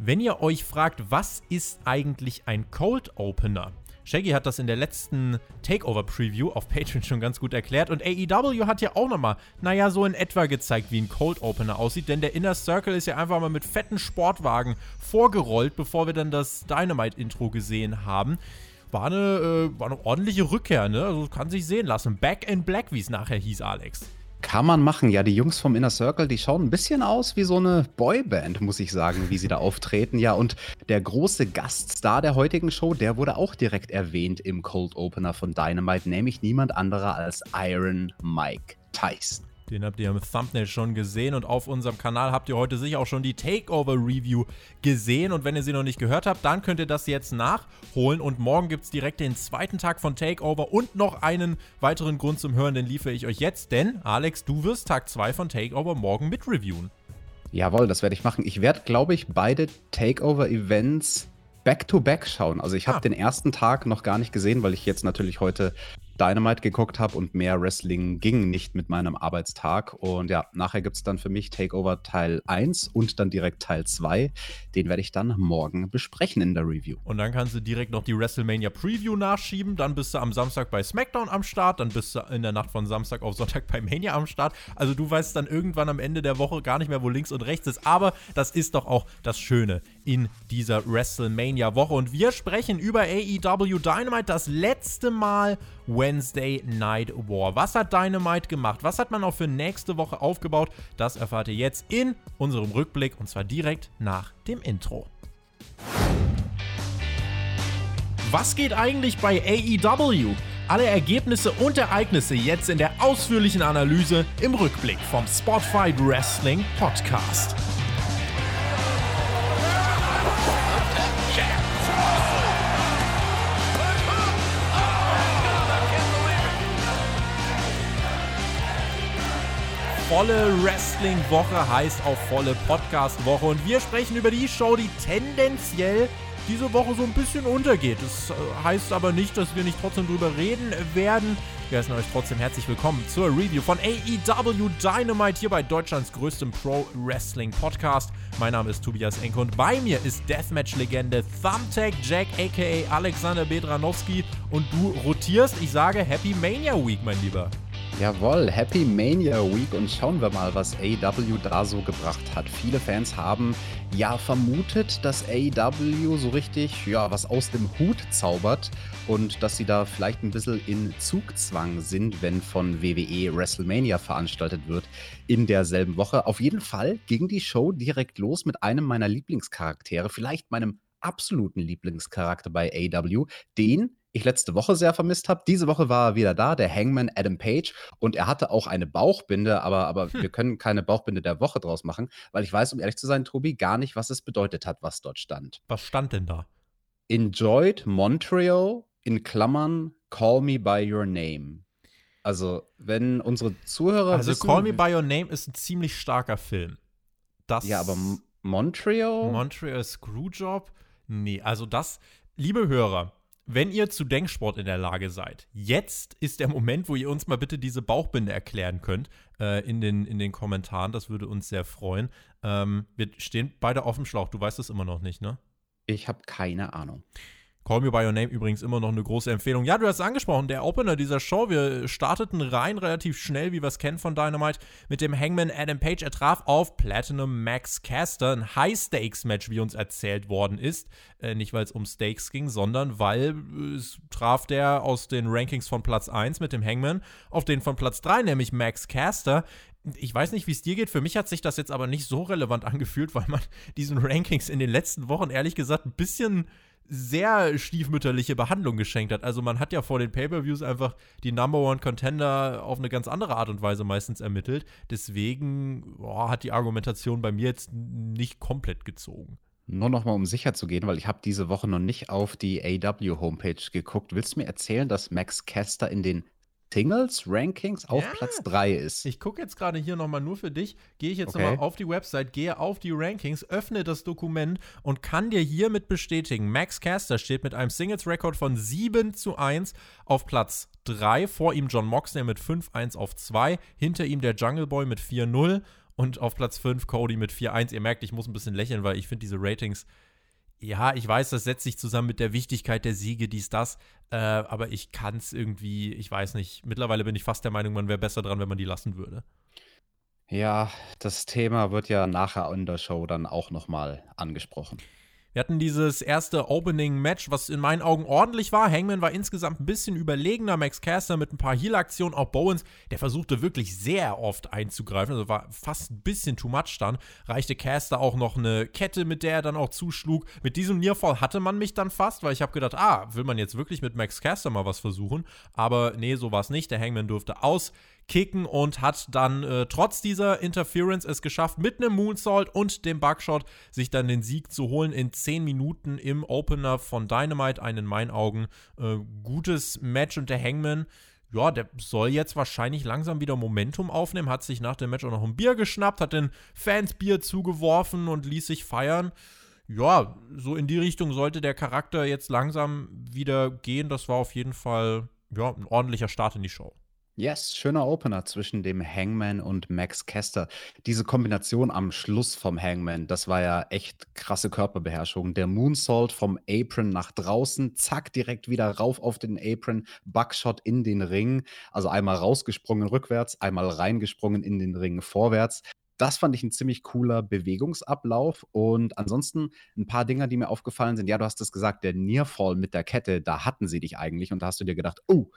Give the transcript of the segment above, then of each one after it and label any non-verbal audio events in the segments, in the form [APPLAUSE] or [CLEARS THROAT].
Wenn ihr euch fragt, was ist eigentlich ein Cold Opener? Shaggy hat das in der letzten Takeover-Preview auf Patreon schon ganz gut erklärt und AEW hat ja auch nochmal, naja, so in etwa gezeigt, wie ein Cold Opener aussieht, denn der Inner Circle ist ja einfach mal mit fetten Sportwagen vorgerollt, bevor wir dann das Dynamite-Intro gesehen haben. War eine, äh, war eine ordentliche Rückkehr, ne? Also kann sich sehen lassen. Back in Black, wie es nachher hieß, Alex. Kann man machen. Ja, die Jungs vom Inner Circle, die schauen ein bisschen aus wie so eine Boyband, muss ich sagen, wie sie da auftreten. Ja, und der große Gaststar der heutigen Show, der wurde auch direkt erwähnt im Cold Opener von Dynamite, nämlich niemand anderer als Iron Mike Tyson. Den habt ihr im Thumbnail schon gesehen und auf unserem Kanal habt ihr heute sicher auch schon die Takeover-Review gesehen. Und wenn ihr sie noch nicht gehört habt, dann könnt ihr das jetzt nachholen. Und morgen gibt es direkt den zweiten Tag von Takeover und noch einen weiteren Grund zum Hören, den liefere ich euch jetzt. Denn, Alex, du wirst Tag 2 von Takeover morgen mit reviewen. Jawohl, das werde ich machen. Ich werde, glaube ich, beide Takeover-Events back-to-back schauen. Also ich habe ah. den ersten Tag noch gar nicht gesehen, weil ich jetzt natürlich heute Dynamite geguckt habe und mehr Wrestling ging nicht mit meinem Arbeitstag. Und ja, nachher gibt es dann für mich Takeover Teil 1 und dann direkt Teil 2. Den werde ich dann morgen besprechen in der Review. Und dann kannst du direkt noch die WrestleMania Preview nachschieben. Dann bist du am Samstag bei SmackDown am Start. Dann bist du in der Nacht von Samstag auf Sonntag bei Mania am Start. Also du weißt dann irgendwann am Ende der Woche gar nicht mehr, wo links und rechts ist. Aber das ist doch auch das Schöne in dieser WrestleMania-Woche. Und wir sprechen über AEW Dynamite das letzte Mal Wednesday Night War. Was hat Dynamite gemacht? Was hat man auch für nächste Woche aufgebaut? Das erfahrt ihr jetzt in unserem Rückblick und zwar direkt nach dem Intro. Was geht eigentlich bei AEW? Alle Ergebnisse und Ereignisse jetzt in der ausführlichen Analyse im Rückblick vom Spotfight Wrestling Podcast. Volle Wrestling-Woche heißt auch volle Podcast-Woche. Und wir sprechen über die Show, die tendenziell diese Woche so ein bisschen untergeht. Das äh, heißt aber nicht, dass wir nicht trotzdem drüber reden werden. Wir heißen euch trotzdem herzlich willkommen zur Review von AEW Dynamite hier bei Deutschlands größtem Pro-Wrestling-Podcast. Mein Name ist Tobias Enke und bei mir ist Deathmatch-Legende Thumbtack Jack aka Alexander Bedranowski und du rotierst. Ich sage Happy Mania Week, mein Lieber. Jawohl, Happy Mania Week und schauen wir mal, was AEW da so gebracht hat. Viele Fans haben ja vermutet, dass AEW so richtig ja was aus dem Hut zaubert und dass sie da vielleicht ein bisschen in Zugzwang sind, wenn von WWE WrestleMania veranstaltet wird in derselben Woche. Auf jeden Fall ging die Show direkt los mit einem meiner Lieblingscharaktere, vielleicht meinem absoluten Lieblingscharakter bei AEW, den ich letzte Woche sehr vermisst habe. Diese Woche war er wieder da, der Hangman Adam Page. Und er hatte auch eine Bauchbinde, aber, aber hm. wir können keine Bauchbinde der Woche draus machen, weil ich weiß, um ehrlich zu sein, Tobi, gar nicht, was es bedeutet hat, was dort stand. Was stand denn da? Enjoyed Montreal in Klammern Call Me By Your Name. Also, wenn unsere Zuhörer. Also, wissen, Call Me By Your Name ist ein ziemlich starker Film. Das ja, aber Montreal? Montreal Screwjob? Nee, also das, liebe Hörer, wenn ihr zu Denksport in der Lage seid, jetzt ist der Moment, wo ihr uns mal bitte diese Bauchbinde erklären könnt äh, in, den, in den Kommentaren. Das würde uns sehr freuen. Ähm, wir stehen beide auf dem Schlauch. Du weißt es immer noch nicht, ne? Ich habe keine Ahnung. Call Me By Your Name übrigens immer noch eine große Empfehlung. Ja, du hast es angesprochen, der Opener dieser Show. Wir starteten rein relativ schnell, wie wir es kennen von Dynamite, mit dem Hangman Adam Page. Er traf auf Platinum Max Caster, ein High-Stakes-Match, wie uns erzählt worden ist. Äh, nicht, weil es um Stakes ging, sondern weil es traf der aus den Rankings von Platz 1 mit dem Hangman auf den von Platz 3, nämlich Max Caster ich weiß nicht, wie es dir geht. Für mich hat sich das jetzt aber nicht so relevant [LAUGHS] angefühlt, weil man diesen Rankings in den letzten Wochen ehrlich gesagt ein bisschen sehr stiefmütterliche Behandlung geschenkt hat. Also man hat ja vor den Pay-per-Views einfach die Number One Contender auf eine ganz andere Art und Weise meistens ermittelt. Deswegen boah, hat die Argumentation bei mir jetzt nicht komplett gezogen. Nur nochmal, um sicher zu gehen, weil ich habe diese Woche noch nicht auf die AW-Homepage geguckt. Willst du mir erzählen, dass Max Caster in den Singles Rankings auf ja. Platz 3 ist. Ich gucke jetzt gerade hier nochmal nur für dich. Gehe ich jetzt okay. nochmal auf die Website, gehe auf die Rankings, öffne das Dokument und kann dir hiermit bestätigen, Max Caster steht mit einem Singles-Rekord von 7 zu 1 auf Platz 3. Vor ihm John Moxley mit 5-1 auf 2. Hinter ihm der Jungle Boy mit 4-0 Und auf Platz 5 Cody mit 4-1. Ihr merkt, ich muss ein bisschen lächeln, weil ich finde diese Ratings ja, ich weiß, das setzt sich zusammen mit der Wichtigkeit der Siege, dies, das, äh, aber ich kann es irgendwie, ich weiß nicht, mittlerweile bin ich fast der Meinung, man wäre besser dran, wenn man die lassen würde. Ja, das Thema wird ja nachher in der Show dann auch nochmal angesprochen. Wir hatten dieses erste Opening-Match, was in meinen Augen ordentlich war. Hangman war insgesamt ein bisschen überlegener. Max Caster mit ein paar Heal-Aktionen. Auch Bowens, der versuchte wirklich sehr oft einzugreifen. Also war fast ein bisschen too much dann. Reichte Caster auch noch eine Kette, mit der er dann auch zuschlug. Mit diesem Nearfall hatte man mich dann fast, weil ich habe gedacht, ah, will man jetzt wirklich mit Max Caster mal was versuchen? Aber nee, so war es nicht. Der Hangman durfte aus kicken und hat dann äh, trotz dieser Interference es geschafft, mit einem Moonsault und dem Bugshot sich dann den Sieg zu holen in 10 Minuten im Opener von Dynamite. Ein in meinen Augen äh, gutes Match und der Hangman ja, der soll jetzt wahrscheinlich langsam wieder Momentum aufnehmen, hat sich nach dem Match auch noch ein Bier geschnappt, hat den Fans Bier zugeworfen und ließ sich feiern. Ja, so in die Richtung sollte der Charakter jetzt langsam wieder gehen. Das war auf jeden Fall ja, ein ordentlicher Start in die Show. Yes, schöner Opener zwischen dem Hangman und Max Kester. Diese Kombination am Schluss vom Hangman, das war ja echt krasse Körperbeherrschung. Der Moonsault vom Apron nach draußen, zack, direkt wieder rauf auf den Apron, Buckshot in den Ring. Also einmal rausgesprungen rückwärts, einmal reingesprungen in den Ring vorwärts. Das fand ich ein ziemlich cooler Bewegungsablauf. Und ansonsten ein paar Dinger, die mir aufgefallen sind. Ja, du hast es gesagt, der Nearfall mit der Kette, da hatten sie dich eigentlich. Und da hast du dir gedacht, oh,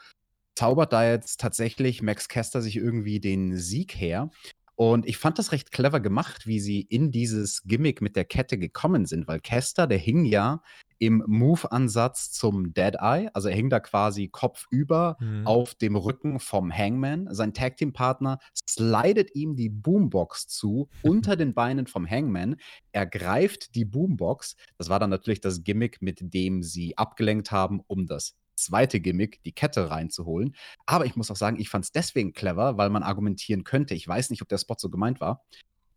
zaubert da jetzt tatsächlich Max Kester sich irgendwie den Sieg her. Und ich fand das recht clever gemacht, wie sie in dieses Gimmick mit der Kette gekommen sind, weil Kester, der hing ja im Move-Ansatz zum Dead Eye, also er hing da quasi kopfüber mhm. auf dem Rücken vom Hangman. Sein Tag-Team-Partner slidet ihm die Boombox zu [LAUGHS] unter den Beinen vom Hangman. Er greift die Boombox. Das war dann natürlich das Gimmick, mit dem sie abgelenkt haben, um das zweite Gimmick, die Kette reinzuholen. Aber ich muss auch sagen, ich fand es deswegen clever, weil man argumentieren könnte, ich weiß nicht, ob der Spot so gemeint war,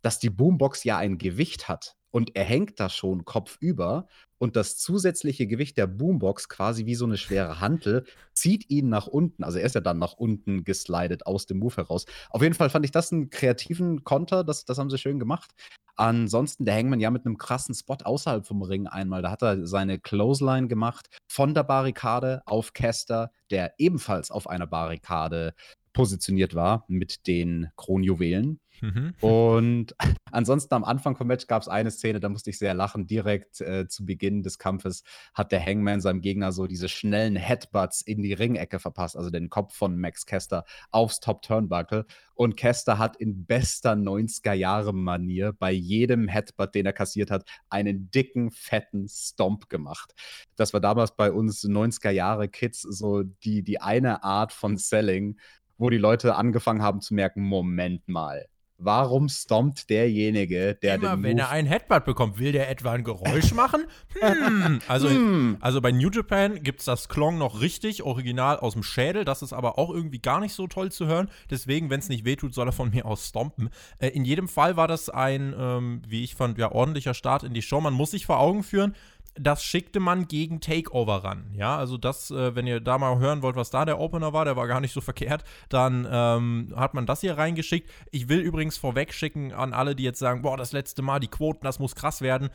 dass die Boombox ja ein Gewicht hat und er hängt da schon kopfüber und das zusätzliche Gewicht der Boombox quasi wie so eine schwere Hantel zieht ihn nach unten. Also er ist ja dann nach unten geslidet aus dem Move heraus. Auf jeden Fall fand ich das einen kreativen Konter, das, das haben sie schön gemacht. Ansonsten der Hangman ja mit einem krassen Spot außerhalb vom Ring einmal. Da hat er seine Clothesline gemacht von der Barrikade auf Caster, der ebenfalls auf einer Barrikade positioniert war mit den Kronjuwelen. Mhm. Und [LAUGHS] ansonsten am Anfang vom Match gab es eine Szene, da musste ich sehr lachen. Direkt äh, zu Beginn des Kampfes hat der Hangman seinem Gegner so diese schnellen Headbutts in die Ringecke verpasst, also den Kopf von Max Kester aufs Top Turnbuckle. Und Kester hat in bester 90er-Jahre-Manier bei jedem Headbutt, den er kassiert hat, einen dicken, fetten Stomp gemacht. Das war damals bei uns 90er-Jahre-Kids so die, die eine Art von Selling, wo die Leute angefangen haben zu merken, Moment mal, Warum stompt derjenige, der Immer, den wenn er einen Headbutt bekommt, will der etwa ein Geräusch [LAUGHS] machen? Hm. Also, hm. also bei New Japan gibt es das Klong noch richtig, original aus dem Schädel. Das ist aber auch irgendwie gar nicht so toll zu hören. Deswegen, wenn es nicht wehtut, soll er von mir aus stompen. Äh, in jedem Fall war das ein, ähm, wie ich fand, ja, ordentlicher Start in die Show. Man muss sich vor Augen führen, das schickte man gegen Takeover ran. Ja, also das, äh, wenn ihr da mal hören wollt, was da der Opener war, der war gar nicht so verkehrt, dann ähm, hat man das hier reingeschickt. Ich will übrigens vorweg schicken an alle, die jetzt sagen, boah, das letzte Mal, die Quoten, das muss krass werden.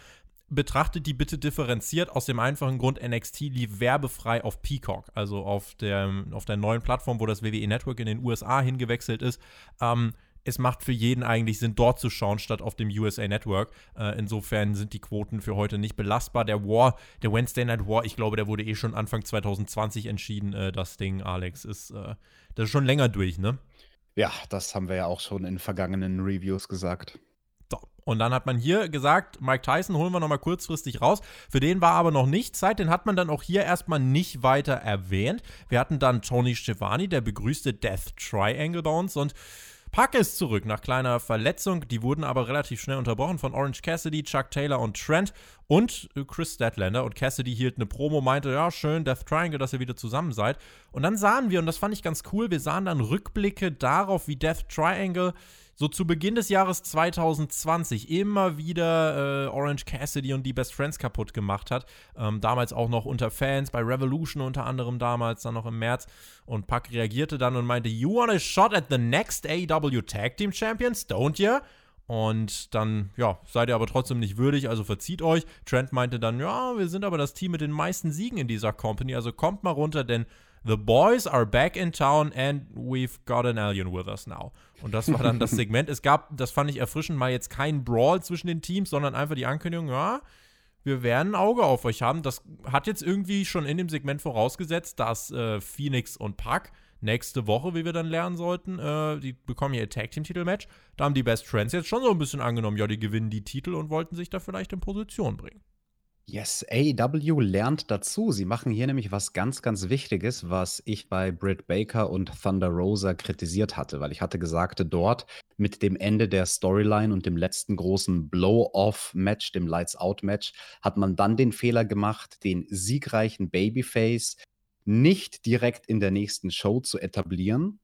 Betrachtet die bitte differenziert aus dem einfachen Grund, NXT lief werbefrei auf Peacock, also auf der, auf der neuen Plattform, wo das WWE Network in den USA hingewechselt ist. Ähm, es macht für jeden eigentlich Sinn, dort zu schauen, statt auf dem USA Network. Äh, insofern sind die Quoten für heute nicht belastbar. Der War, der Wednesday Night War, ich glaube, der wurde eh schon Anfang 2020 entschieden. Äh, das Ding, Alex, ist, äh, das ist schon länger durch, ne? Ja, das haben wir ja auch schon in vergangenen Reviews gesagt. So. Und dann hat man hier gesagt, Mike Tyson holen wir nochmal kurzfristig raus. Für den war aber noch nicht Zeit. Den hat man dann auch hier erstmal nicht weiter erwähnt. Wir hatten dann Tony Schiavone, der begrüßte Death Triangle bei uns und Pack ist zurück nach kleiner Verletzung. Die wurden aber relativ schnell unterbrochen von Orange Cassidy, Chuck Taylor und Trent und äh, Chris Statlander. Und Cassidy hielt eine Promo, meinte, ja, schön, Death Triangle, dass ihr wieder zusammen seid. Und dann sahen wir, und das fand ich ganz cool, wir sahen dann Rückblicke darauf, wie Death Triangle so zu Beginn des Jahres 2020 immer wieder äh, Orange Cassidy und die Best Friends kaputt gemacht hat. Ähm, damals auch noch unter Fans, bei Revolution unter anderem damals, dann noch im März. Und Puck reagierte dann und meinte, You want a shot at the next AEW Tag Team Champions, don't you? Und dann, ja, seid ihr aber trotzdem nicht würdig, also verzieht euch. Trent meinte dann, ja, wir sind aber das Team mit den meisten Siegen in dieser Company, also kommt mal runter, denn The boys are back in town and we've got an alien with us now. Und das war dann das [LAUGHS] Segment. Es gab, das fand ich erfrischend, mal jetzt kein Brawl zwischen den Teams, sondern einfach die Ankündigung, ja, wir werden ein Auge auf euch haben. Das hat jetzt irgendwie schon in dem Segment vorausgesetzt, dass äh, Phoenix und Puck nächste Woche, wie wir dann lernen sollten, äh, die bekommen ihr Tag Team Titelmatch. Da haben die Best Friends jetzt schon so ein bisschen angenommen, ja, die gewinnen die Titel und wollten sich da vielleicht in Position bringen. Yes, AEW lernt dazu. Sie machen hier nämlich was ganz, ganz Wichtiges, was ich bei Britt Baker und Thunder Rosa kritisiert hatte, weil ich hatte gesagt, dort mit dem Ende der Storyline und dem letzten großen Blow-Off-Match, dem Lights-Out-Match, hat man dann den Fehler gemacht, den siegreichen Babyface nicht direkt in der nächsten Show zu etablieren.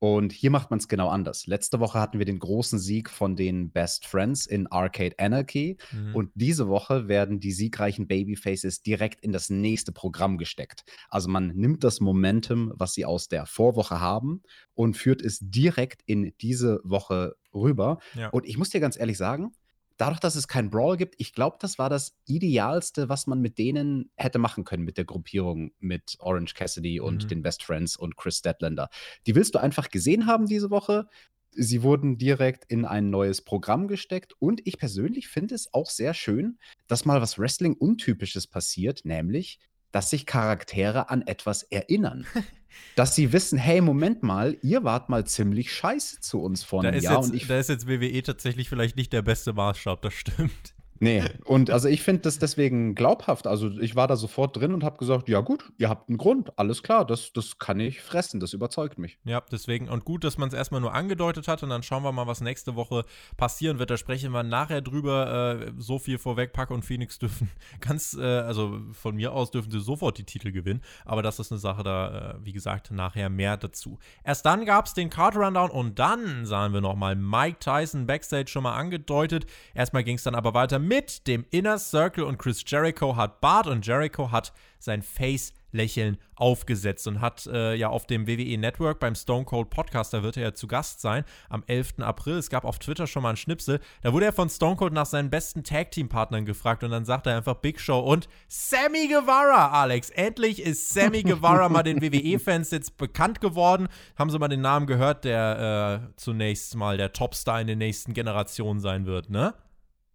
Und hier macht man es genau anders. Letzte Woche hatten wir den großen Sieg von den Best Friends in Arcade Anarchy. Mhm. Und diese Woche werden die siegreichen Babyfaces direkt in das nächste Programm gesteckt. Also man nimmt das Momentum, was sie aus der Vorwoche haben, und führt es direkt in diese Woche rüber. Ja. Und ich muss dir ganz ehrlich sagen, dadurch, dass es keinen Brawl gibt, ich glaube, das war das Idealste, was man mit denen hätte machen können, mit der Gruppierung mit Orange Cassidy und mhm. den Best Friends und Chris Statlander. Die willst du einfach gesehen haben diese Woche. Sie wurden direkt in ein neues Programm gesteckt und ich persönlich finde es auch sehr schön, dass mal was Wrestling-Untypisches passiert, nämlich, dass sich Charaktere an etwas erinnern. [LAUGHS] dass sie wissen, hey, Moment mal, ihr wart mal ziemlich scheiße zu uns vor einem Jahr. Jetzt, und ich, da ist jetzt WWE tatsächlich vielleicht nicht der beste Maßstab, das stimmt. Nee, [LAUGHS] und also ich finde das deswegen glaubhaft. Also ich war da sofort drin und habe gesagt, ja gut, ihr habt einen Grund, alles klar, das, das kann ich fressen, das überzeugt mich. Ja, deswegen, und gut, dass man es erstmal nur angedeutet hat und dann schauen wir mal, was nächste Woche passieren wird. Da sprechen wir nachher drüber. Äh, so viel vorweg, Pack und Phoenix dürfen [LAUGHS] ganz, äh, also von mir aus dürfen sie sofort die Titel gewinnen, aber das ist eine Sache, da, äh, wie gesagt, nachher mehr dazu. Erst dann gab es den Card Rundown und dann sahen wir nochmal Mike Tyson Backstage schon mal angedeutet. Erstmal ging es dann aber weiter mit mit dem Inner Circle und Chris Jericho hat Bart und Jericho hat sein Face Lächeln aufgesetzt und hat äh, ja auf dem WWE Network beim Stone Cold Podcast, da wird er ja zu Gast sein, am 11. April. Es gab auf Twitter schon mal einen Schnipsel. Da wurde er von Stone Cold nach seinen besten Tag Team Partnern gefragt und dann sagt er einfach Big Show und Sammy Guevara, Alex. Endlich ist Sammy [LAUGHS] Guevara mal den WWE-Fans jetzt bekannt geworden. Haben sie mal den Namen gehört, der äh, zunächst mal der Topstar in den nächsten Generationen sein wird, ne?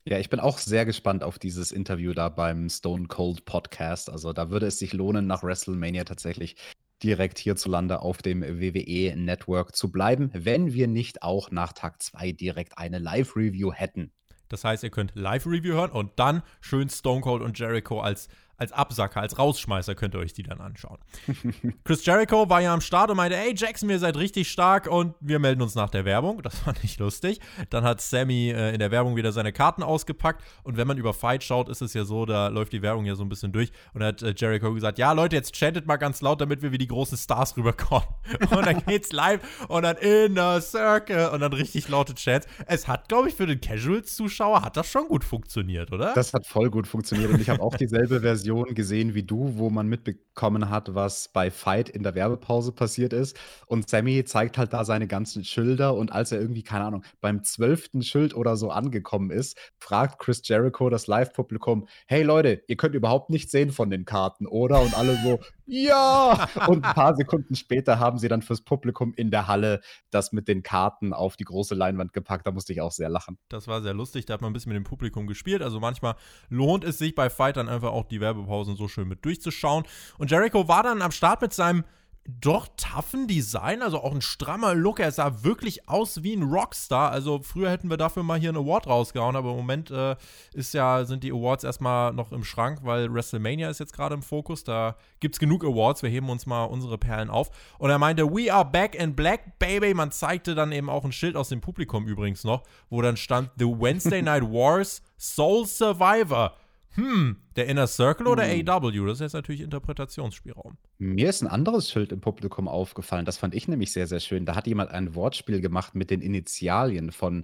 Ja, ich bin auch sehr gespannt auf dieses Interview da beim Stone Cold Podcast. Also da würde es sich lohnen, nach WrestleMania tatsächlich direkt hierzulande auf dem WWE Network zu bleiben, wenn wir nicht auch nach Tag 2 direkt eine Live-Review hätten. Das heißt, ihr könnt Live-Review hören und dann schön Stone Cold und Jericho als als Absacker, als Rausschmeißer könnt ihr euch die dann anschauen. [LAUGHS] Chris Jericho war ja am Start und meinte, ey Jackson, ihr seid richtig stark und wir melden uns nach der Werbung. Das [LAUGHS] fand ich lustig. Dann hat Sammy äh, in der Werbung wieder seine Karten ausgepackt und wenn man über Fight schaut, ist es ja so, da läuft die Werbung ja so ein bisschen durch und hat äh, Jericho gesagt, ja Leute, jetzt chantet mal ganz laut, damit wir wie die großen Stars rüberkommen. [LAUGHS] und dann geht's live und dann in the circle und dann richtig laute Chants. Es hat, glaube ich, für den Casuals-Zuschauer hat das schon gut funktioniert, oder? Das hat voll gut funktioniert und ich habe auch dieselbe Version Version gesehen wie du, wo man mitbekommen hat, was bei Fight in der Werbepause passiert ist. Und Sammy zeigt halt da seine ganzen Schilder und als er irgendwie, keine Ahnung, beim zwölften Schild oder so angekommen ist, fragt Chris Jericho das Live-Publikum, hey Leute, ihr könnt überhaupt nichts sehen von den Karten, oder? Und alle so, ja! [LAUGHS] Und ein paar Sekunden später haben sie dann fürs Publikum in der Halle das mit den Karten auf die große Leinwand gepackt. Da musste ich auch sehr lachen. Das war sehr lustig. Da hat man ein bisschen mit dem Publikum gespielt. Also manchmal lohnt es sich bei Fight dann einfach auch die Werbepausen so schön mit durchzuschauen. Und Jericho war dann am Start mit seinem doch toughen Design, also auch ein strammer Look. Er sah wirklich aus wie ein Rockstar. Also früher hätten wir dafür mal hier einen Award rausgehauen, aber im Moment äh, ist ja, sind die Awards erstmal noch im Schrank, weil WrestleMania ist jetzt gerade im Fokus. Da gibt es genug Awards. Wir heben uns mal unsere Perlen auf. Und er meinte, We are back in black, baby. Man zeigte dann eben auch ein Schild aus dem Publikum übrigens noch, wo dann stand The Wednesday Night Wars Soul Survivor hm, der Inner Circle oder hm. AW? Das ist jetzt natürlich Interpretationsspielraum. Mir ist ein anderes Schild im Publikum aufgefallen. Das fand ich nämlich sehr, sehr schön. Da hat jemand ein Wortspiel gemacht mit den Initialien von,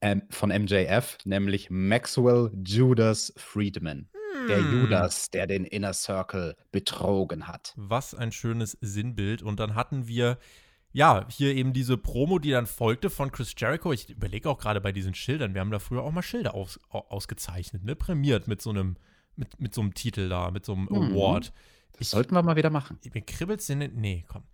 ähm, von MJF, nämlich Maxwell Judas Friedman. Hm. Der Judas, der den Inner Circle betrogen hat. Was ein schönes Sinnbild. Und dann hatten wir ja, hier eben diese Promo, die dann folgte von Chris Jericho. Ich überlege auch gerade bei diesen Schildern, wir haben da früher auch mal Schilder aus, ausgezeichnet, ne? Prämiert mit so einem, mit, mit so einem Titel da, mit so einem mhm. Award. Das ich, sollten wir mal wieder machen. Mir kribbelt's in den. Nee, komm.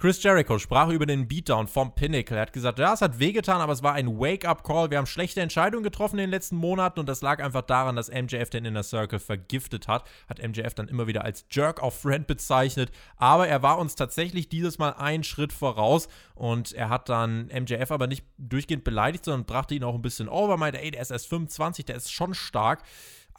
Chris Jericho sprach über den Beatdown vom Pinnacle. Er hat gesagt, ja, es hat wehgetan, aber es war ein Wake-up-Call. Wir haben schlechte Entscheidungen getroffen in den letzten Monaten und das lag einfach daran, dass MJF den Inner Circle vergiftet hat. Hat MJF dann immer wieder als Jerk of Friend bezeichnet. Aber er war uns tatsächlich dieses Mal einen Schritt voraus und er hat dann MJF aber nicht durchgehend beleidigt, sondern brachte ihn auch ein bisschen over. Meinte, ey, der ist erst 25, der ist schon stark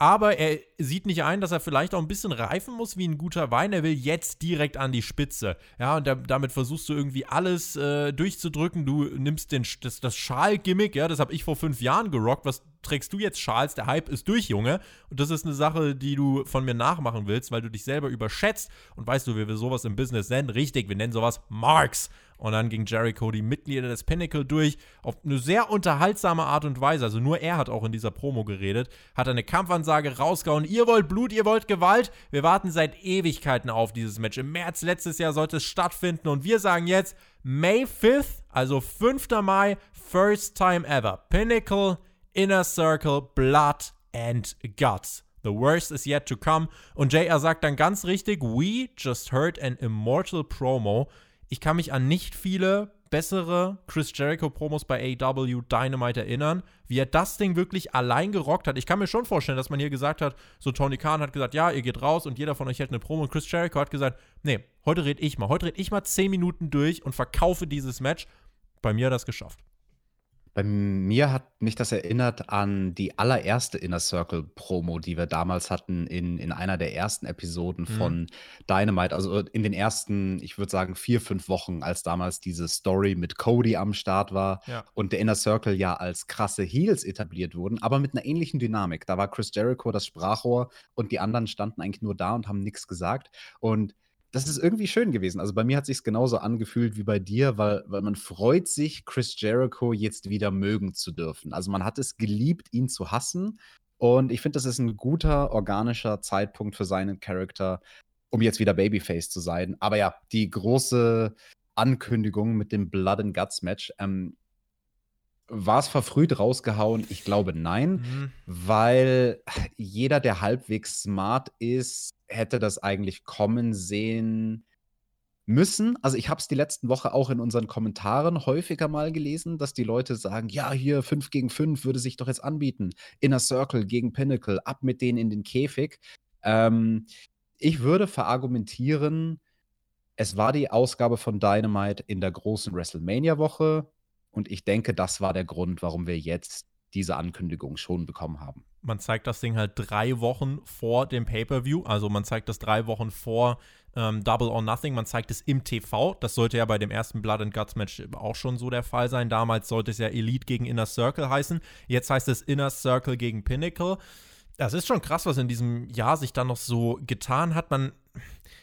aber er sieht nicht ein, dass er vielleicht auch ein bisschen reifen muss wie ein guter Wein. Er will jetzt direkt an die Spitze. Ja, und da, damit versuchst du irgendwie alles äh, durchzudrücken. Du nimmst den, das, das Schal-Gimmick, ja, das habe ich vor fünf Jahren gerockt. Was trägst du jetzt Schals? Der Hype ist durch, Junge. Und das ist eine Sache, die du von mir nachmachen willst, weil du dich selber überschätzt. Und weißt du, wie wir sowas im Business nennen? Richtig, wir nennen sowas Marks. Und dann ging Jericho die Mitglieder des Pinnacle durch auf eine sehr unterhaltsame Art und Weise. Also nur er hat auch in dieser Promo geredet, hat eine Kampfansage rausgehauen. Ihr wollt Blut, ihr wollt Gewalt. Wir warten seit Ewigkeiten auf dieses Match. Im März letztes Jahr sollte es stattfinden und wir sagen jetzt May 5th, also 5. Mai, first time ever. Pinnacle, Inner Circle, Blood and Guts. The worst is yet to come. Und JR sagt dann ganz richtig, we just heard an immortal promo ich kann mich an nicht viele bessere Chris Jericho-Promos bei AW Dynamite erinnern, wie er das Ding wirklich allein gerockt hat. Ich kann mir schon vorstellen, dass man hier gesagt hat, so Tony Khan hat gesagt, ja, ihr geht raus und jeder von euch hält eine Promo. Und Chris Jericho hat gesagt, nee, heute red ich mal. Heute red ich mal 10 Minuten durch und verkaufe dieses Match. Bei mir hat er das geschafft. Bei mir hat mich das erinnert an die allererste Inner Circle Promo, die wir damals hatten in, in einer der ersten Episoden mhm. von Dynamite. Also in den ersten, ich würde sagen, vier, fünf Wochen, als damals diese Story mit Cody am Start war ja. und der Inner Circle ja als krasse Heels etabliert wurden, aber mit einer ähnlichen Dynamik. Da war Chris Jericho das Sprachrohr und die anderen standen eigentlich nur da und haben nichts gesagt. Und das ist irgendwie schön gewesen. Also bei mir hat sich genauso angefühlt wie bei dir, weil, weil man freut sich, Chris Jericho jetzt wieder mögen zu dürfen. Also man hat es geliebt, ihn zu hassen. Und ich finde, das ist ein guter, organischer Zeitpunkt für seinen Charakter, um jetzt wieder Babyface zu sein. Aber ja, die große Ankündigung mit dem Blood and Guts Match. Ähm, war es verfrüht rausgehauen? Ich glaube nein, mhm. weil jeder, der halbwegs smart ist, hätte das eigentlich kommen sehen müssen. Also ich habe es die letzten Woche auch in unseren Kommentaren häufiger mal gelesen, dass die Leute sagen, ja, hier 5 gegen 5 würde sich doch jetzt anbieten. Inner Circle gegen Pinnacle, ab mit denen in den Käfig. Ähm, ich würde verargumentieren, es war die Ausgabe von Dynamite in der großen WrestleMania-Woche und ich denke, das war der Grund, warum wir jetzt diese Ankündigung schon bekommen haben. Man zeigt das Ding halt drei Wochen vor dem Pay-Per-View. Also man zeigt das drei Wochen vor ähm, Double or Nothing. Man zeigt es im TV. Das sollte ja bei dem ersten Blood and Guts Match auch schon so der Fall sein. Damals sollte es ja Elite gegen Inner Circle heißen. Jetzt heißt es Inner Circle gegen Pinnacle. Das ist schon krass, was in diesem Jahr sich dann noch so getan hat. Man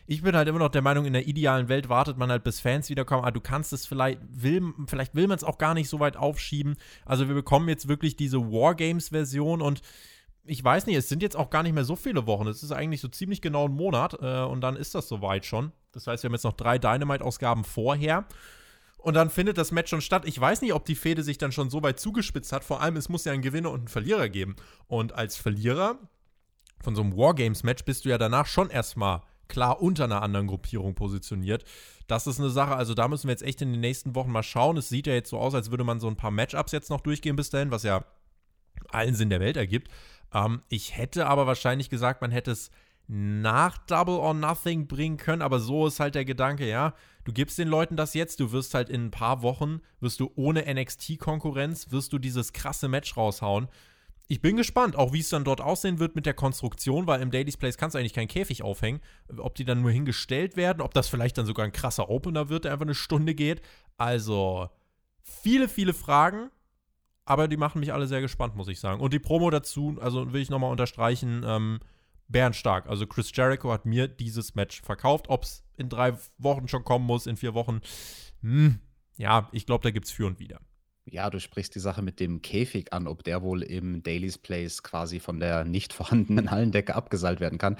ich bin halt immer noch der Meinung, in der idealen Welt wartet man halt, bis Fans wiederkommen. Aber ah, du kannst es vielleicht, will, vielleicht will man es auch gar nicht so weit aufschieben. Also wir bekommen jetzt wirklich diese Wargames-Version und ich weiß nicht, es sind jetzt auch gar nicht mehr so viele Wochen. Es ist eigentlich so ziemlich genau ein Monat äh, und dann ist das soweit schon. Das heißt, wir haben jetzt noch drei Dynamite-Ausgaben vorher. Und dann findet das Match schon statt. Ich weiß nicht, ob die Fehde sich dann schon so weit zugespitzt hat. Vor allem, es muss ja einen Gewinner und einen Verlierer geben. Und als Verlierer von so einem Wargames-Match bist du ja danach schon erstmal klar unter einer anderen Gruppierung positioniert. Das ist eine Sache, also da müssen wir jetzt echt in den nächsten Wochen mal schauen. Es sieht ja jetzt so aus, als würde man so ein paar Matchups jetzt noch durchgehen bis dahin, was ja allen Sinn der Welt ergibt. Ähm, ich hätte aber wahrscheinlich gesagt, man hätte es nach Double or Nothing bringen können, aber so ist halt der Gedanke, ja, du gibst den Leuten das jetzt, du wirst halt in ein paar Wochen, wirst du ohne NXT-Konkurrenz, wirst du dieses krasse Match raushauen ich bin gespannt, auch wie es dann dort aussehen wird mit der Konstruktion, weil im Daily's Place kannst du eigentlich keinen Käfig aufhängen. Ob die dann nur hingestellt werden, ob das vielleicht dann sogar ein krasser Opener wird, der einfach eine Stunde geht. Also, viele, viele Fragen, aber die machen mich alle sehr gespannt, muss ich sagen. Und die Promo dazu, also will ich nochmal unterstreichen, ähm, bärenstark. Also Chris Jericho hat mir dieses Match verkauft. Ob es in drei Wochen schon kommen muss, in vier Wochen, hm, ja, ich glaube, da gibt es für und wieder. Ja, du sprichst die Sache mit dem Käfig an, ob der wohl im Daily's Place quasi von der nicht [LAUGHS] vorhandenen Hallendecke abgeseilt werden kann.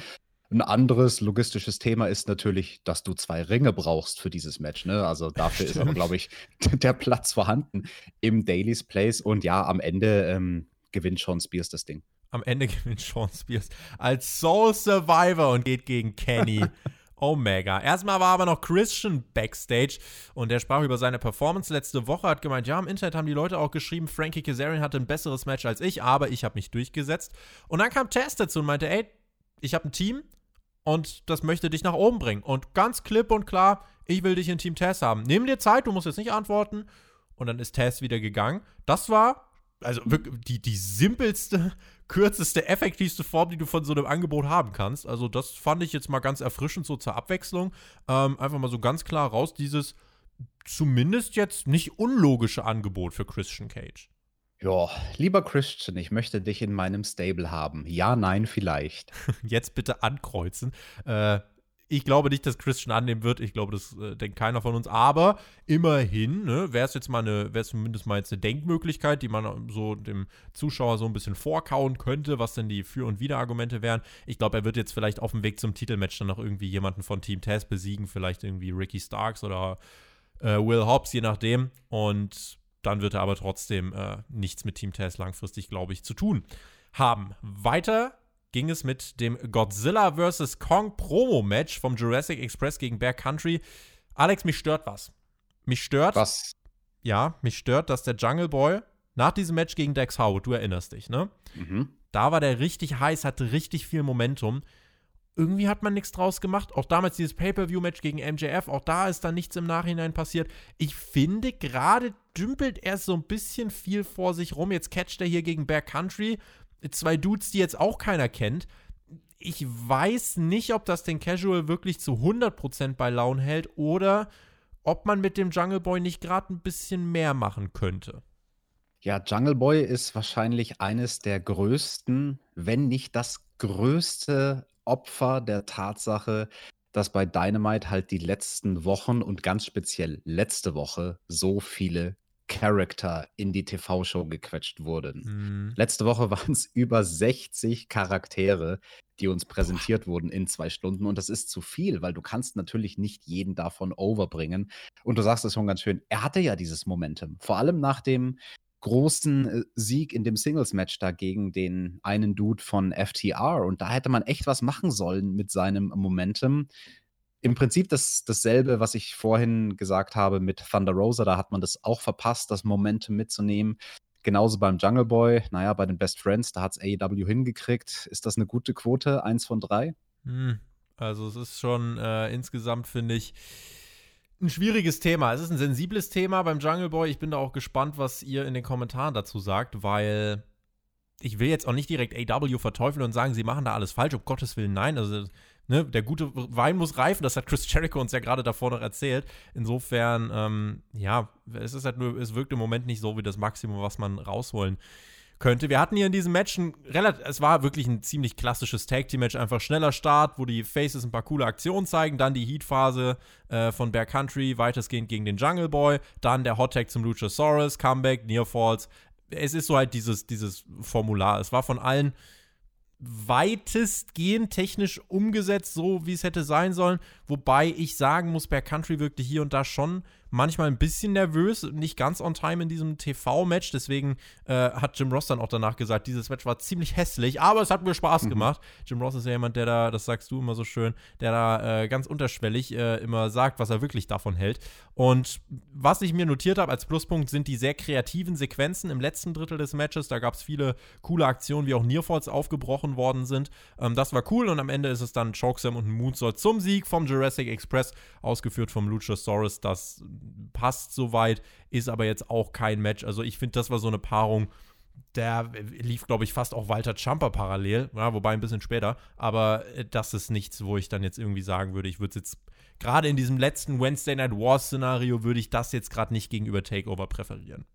Ein anderes logistisches Thema ist natürlich, dass du zwei Ringe brauchst für dieses Match. Ne? Also [LAUGHS] dafür ist aber, glaube ich, [LAUGHS] der Platz vorhanden im Daily's Place. Und ja, am Ende ähm, gewinnt Sean Spears das Ding. Am Ende [LAUGHS] gewinnt Sean Spears als Soul Survivor und geht gegen Kenny. [LAUGHS] Omega. Erstmal war aber noch Christian backstage und der sprach über seine Performance letzte Woche, hat gemeint, ja, im Internet haben die Leute auch geschrieben, Frankie Kazarian hatte ein besseres Match als ich, aber ich habe mich durchgesetzt. Und dann kam Tess dazu und meinte, ey, ich habe ein Team und das möchte dich nach oben bringen. Und ganz klipp und klar, ich will dich in Team Tess haben. Nimm dir Zeit, du musst jetzt nicht antworten. Und dann ist Tess wieder gegangen. Das war also wirklich die, die simpelste, kürzeste, effektivste Form, die du von so einem Angebot haben kannst. Also, das fand ich jetzt mal ganz erfrischend so zur Abwechslung. Ähm, einfach mal so ganz klar raus, dieses zumindest jetzt nicht unlogische Angebot für Christian Cage. Ja, lieber Christian, ich möchte dich in meinem Stable haben. Ja, nein, vielleicht. [LAUGHS] Jetzt bitte ankreuzen. Äh, ich glaube nicht, dass Christian annehmen wird. Ich glaube, das äh, denkt keiner von uns. Aber immerhin ne, wäre es jetzt mal eine, wäre es zumindest mal jetzt eine Denkmöglichkeit, die man so dem Zuschauer so ein bisschen vorkauen könnte, was denn die Für- und Widerargumente wären. Ich glaube, er wird jetzt vielleicht auf dem Weg zum Titelmatch dann noch irgendwie jemanden von Team Taz besiegen, vielleicht irgendwie Ricky Starks oder äh, Will Hobbs, je nachdem. Und dann wird er aber trotzdem äh, nichts mit Team Taz langfristig, glaube ich, zu tun haben. Weiter ging es mit dem Godzilla vs. Kong Promo-Match vom Jurassic Express gegen Bear Country. Alex, mich stört was. Mich stört. Was? Ja, mich stört, dass der Jungle Boy nach diesem Match gegen Dex Howard, du erinnerst dich, ne? Mhm. Da war der richtig heiß, hatte richtig viel Momentum. Irgendwie hat man nichts draus gemacht. Auch damals dieses Pay-Per-View-Match gegen MJF, auch da ist dann nichts im Nachhinein passiert. Ich finde, gerade dümpelt er so ein bisschen viel vor sich rum. Jetzt catcht er hier gegen Bear Country zwei Dudes, die jetzt auch keiner kennt. Ich weiß nicht, ob das den Casual wirklich zu 100% bei Laune hält oder ob man mit dem Jungle Boy nicht gerade ein bisschen mehr machen könnte. Ja, Jungle Boy ist wahrscheinlich eines der größten, wenn nicht das größte Opfer der Tatsache, dass bei Dynamite halt die letzten Wochen und ganz speziell letzte Woche so viele Charakter in die TV-Show gequetscht wurden. Mhm. Letzte Woche [LAUGHS] waren es über 60 Charaktere, die uns präsentiert Boah. wurden in zwei Stunden. Und das ist zu viel, weil du kannst natürlich nicht jeden davon overbringen. Und du sagst es schon ganz schön, er hatte ja dieses Momentum. Vor allem nach dem großen äh, Sieg in dem Singles-Match da gegen den einen Dude von FTR. Und da hätte man echt was machen sollen mit seinem Momentum im Prinzip das, dasselbe, was ich vorhin gesagt habe mit Thunder Rosa. Da hat man das auch verpasst, das Momentum mitzunehmen. Genauso beim Jungle Boy, naja, bei den Best Friends, da hat es AEW hingekriegt. Ist das eine gute Quote? Eins von drei? Hm. Also, es ist schon äh, insgesamt, finde ich, ein schwieriges Thema. Es ist ein sensibles Thema beim Jungle Boy. Ich bin da auch gespannt, was ihr in den Kommentaren dazu sagt, weil ich will jetzt auch nicht direkt AW verteufeln und sagen, sie machen da alles falsch. Um Gottes Willen, nein. Also, ne, der gute Wein muss reifen, das hat Chris Jericho uns ja gerade davor noch erzählt. Insofern, ähm, ja, es ist halt nur, es wirkt im Moment nicht so wie das Maximum, was man rausholen könnte. Wir hatten hier in diesem Match ein relativ, es war wirklich ein ziemlich klassisches Tag Team Match, einfach schneller Start, wo die Faces ein paar coole Aktionen zeigen, dann die Heat Phase äh, von Bear Country, weitestgehend gegen den Jungle Boy, dann der Hot Tag zum Luchasaurus, Comeback, Near Falls. Es ist so halt dieses, dieses Formular. Es war von allen weitestgehend technisch umgesetzt, so wie es hätte sein sollen. Wobei ich sagen muss, Bear Country wirkte hier und da schon manchmal ein bisschen nervös, nicht ganz on time in diesem TV-Match. Deswegen äh, hat Jim Ross dann auch danach gesagt, dieses Match war ziemlich hässlich, aber es hat mir Spaß mhm. gemacht. Jim Ross ist ja jemand, der da, das sagst du immer so schön, der da äh, ganz unterschwellig äh, immer sagt, was er wirklich davon hält. Und was ich mir notiert habe als Pluspunkt sind die sehr kreativen Sequenzen im letzten Drittel des Matches. Da gab es viele coole Aktionen, wie auch Nearfalls aufgebrochen worden sind. Ähm, das war cool und am Ende ist es dann Chokeslam und Moonsault zum Sieg vom Jurassic Express, ausgeführt vom Luchasaurus. Das passt soweit, ist aber jetzt auch kein Match. Also ich finde, das war so eine Paarung, der lief, glaube ich, fast auch Walter Champer parallel, ja, wobei ein bisschen später. Aber äh, das ist nichts, wo ich dann jetzt irgendwie sagen würde, ich würde es jetzt gerade in diesem letzten Wednesday Night Wars Szenario würde ich das jetzt gerade nicht gegenüber Takeover präferieren.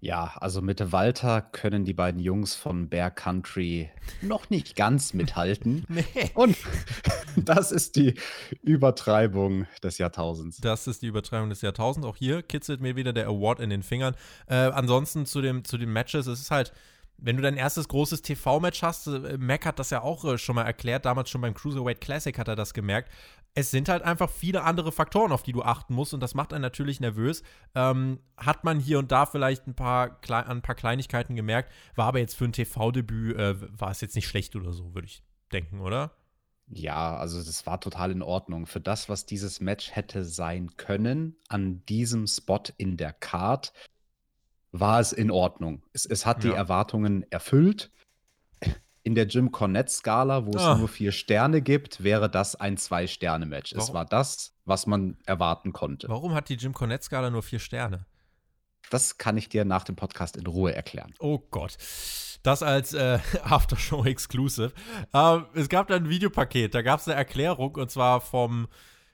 Ja, also mit Walter können die beiden Jungs von Bear Country noch nicht ganz mithalten. [LAUGHS] nee. Und [LAUGHS] das ist die Übertreibung des Jahrtausends. Das ist die Übertreibung des Jahrtausends. Auch hier kitzelt mir wieder der Award in den Fingern. Äh, ansonsten zu, dem, zu den Matches, es ist halt, wenn du dein erstes großes TV-Match hast, äh, Mac hat das ja auch äh, schon mal erklärt, damals schon beim Cruiserweight Classic hat er das gemerkt. Es sind halt einfach viele andere Faktoren, auf die du achten musst und das macht einen natürlich nervös. Ähm, hat man hier und da vielleicht ein paar, ein paar Kleinigkeiten gemerkt, war aber jetzt für ein TV-Debüt, äh, war es jetzt nicht schlecht oder so, würde ich denken, oder? Ja, also das war total in Ordnung. Für das, was dieses Match hätte sein können, an diesem Spot in der Card, war es in Ordnung. Es, es hat die Erwartungen erfüllt. In der Jim Cornette-Skala, wo es ah. nur vier Sterne gibt, wäre das ein Zwei-Sterne-Match. Es war das, was man erwarten konnte. Warum hat die Jim Cornette-Skala nur vier Sterne? Das kann ich dir nach dem Podcast in Ruhe erklären. Oh Gott. Das als äh, [LAUGHS] Aftershow Exclusive. Ähm, es gab da ein Videopaket, da gab es eine Erklärung und zwar vom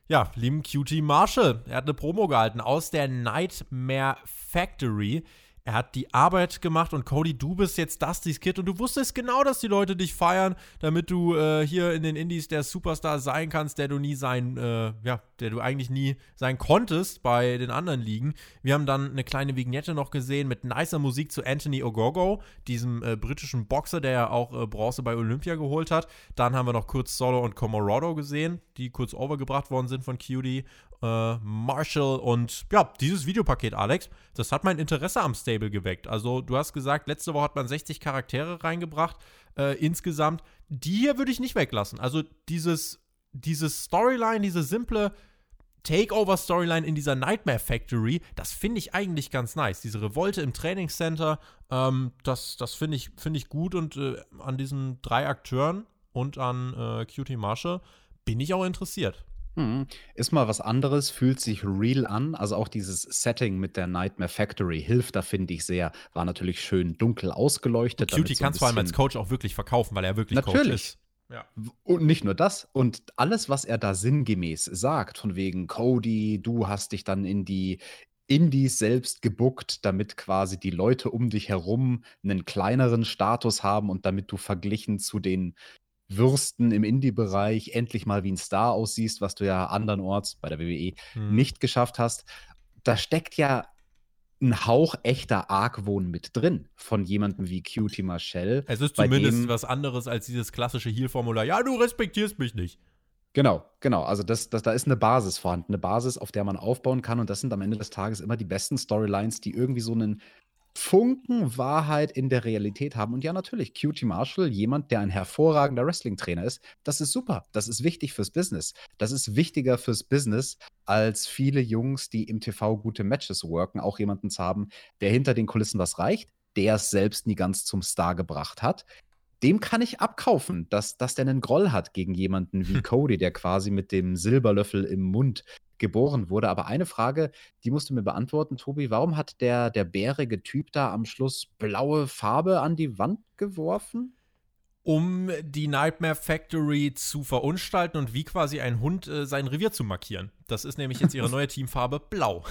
ja, lieben Cutie Marshall. Er hat eine Promo gehalten aus der Nightmare Factory. Er hat die Arbeit gemacht und Cody, du bist jetzt Dusty's Kid und du wusstest genau, dass die Leute dich feiern, damit du äh, hier in den Indies der Superstar sein kannst, der du nie sein, äh, ja, der du eigentlich nie sein konntest bei den anderen Ligen. Wir haben dann eine kleine Vignette noch gesehen mit nicer Musik zu Anthony Ogogo, diesem äh, britischen Boxer, der ja auch äh, Bronze bei Olympia geholt hat. Dann haben wir noch kurz Solo und Comorado gesehen, die kurz overgebracht worden sind von Cutie äh, Marshall und ja, dieses Videopaket, Alex, das hat mein Interesse am Stable geweckt. Also, du hast gesagt, letzte Woche hat man 60 Charaktere reingebracht äh, insgesamt. Die hier würde ich nicht weglassen. Also, dieses, dieses Storyline, diese simple Takeover-Storyline in dieser Nightmare Factory, das finde ich eigentlich ganz nice. Diese Revolte im Trainingscenter, ähm, das, das finde ich, find ich gut und äh, an diesen drei Akteuren und an äh, Cutie Marshall bin ich auch interessiert. Mhm. Ist mal was anderes, fühlt sich real an. Also auch dieses Setting mit der Nightmare Factory hilft da, finde ich sehr. War natürlich schön dunkel ausgeleuchtet. Und Cutie so kann vor allem als Coach auch wirklich verkaufen, weil er wirklich natürlich. Coach ist. Ja. Und nicht nur das, und alles, was er da sinngemäß sagt, von wegen Cody, du hast dich dann in die Indies selbst gebuckt, damit quasi die Leute um dich herum einen kleineren Status haben und damit du verglichen zu den Würsten im Indie-Bereich endlich mal wie ein Star aussiehst, was du ja andernorts bei der WWE hm. nicht geschafft hast. Da steckt ja ein Hauch echter Argwohn mit drin von jemandem wie Cutie Marshall. Es ist zumindest was anderes als dieses klassische Heal-Formular. Ja, du respektierst mich nicht. Genau, genau. Also das, das, da ist eine Basis vorhanden, eine Basis, auf der man aufbauen kann. Und das sind am Ende des Tages immer die besten Storylines, die irgendwie so einen Funken Wahrheit in der Realität haben. Und ja, natürlich, Cutie Marshall, jemand, der ein hervorragender Wrestling-Trainer ist, das ist super. Das ist wichtig fürs Business. Das ist wichtiger fürs Business, als viele Jungs, die im TV gute Matches worken, auch jemanden zu haben, der hinter den Kulissen was reicht, der es selbst nie ganz zum Star gebracht hat. Dem kann ich abkaufen, dass, dass der einen Groll hat gegen jemanden wie [LAUGHS] Cody, der quasi mit dem Silberlöffel im Mund geboren wurde. Aber eine Frage, die musst du mir beantworten, Tobi. Warum hat der, der bärige Typ da am Schluss blaue Farbe an die Wand geworfen? Um die Nightmare Factory zu verunstalten und wie quasi ein Hund äh, sein Revier zu markieren. Das ist nämlich jetzt ihre [LAUGHS] neue Teamfarbe Blau.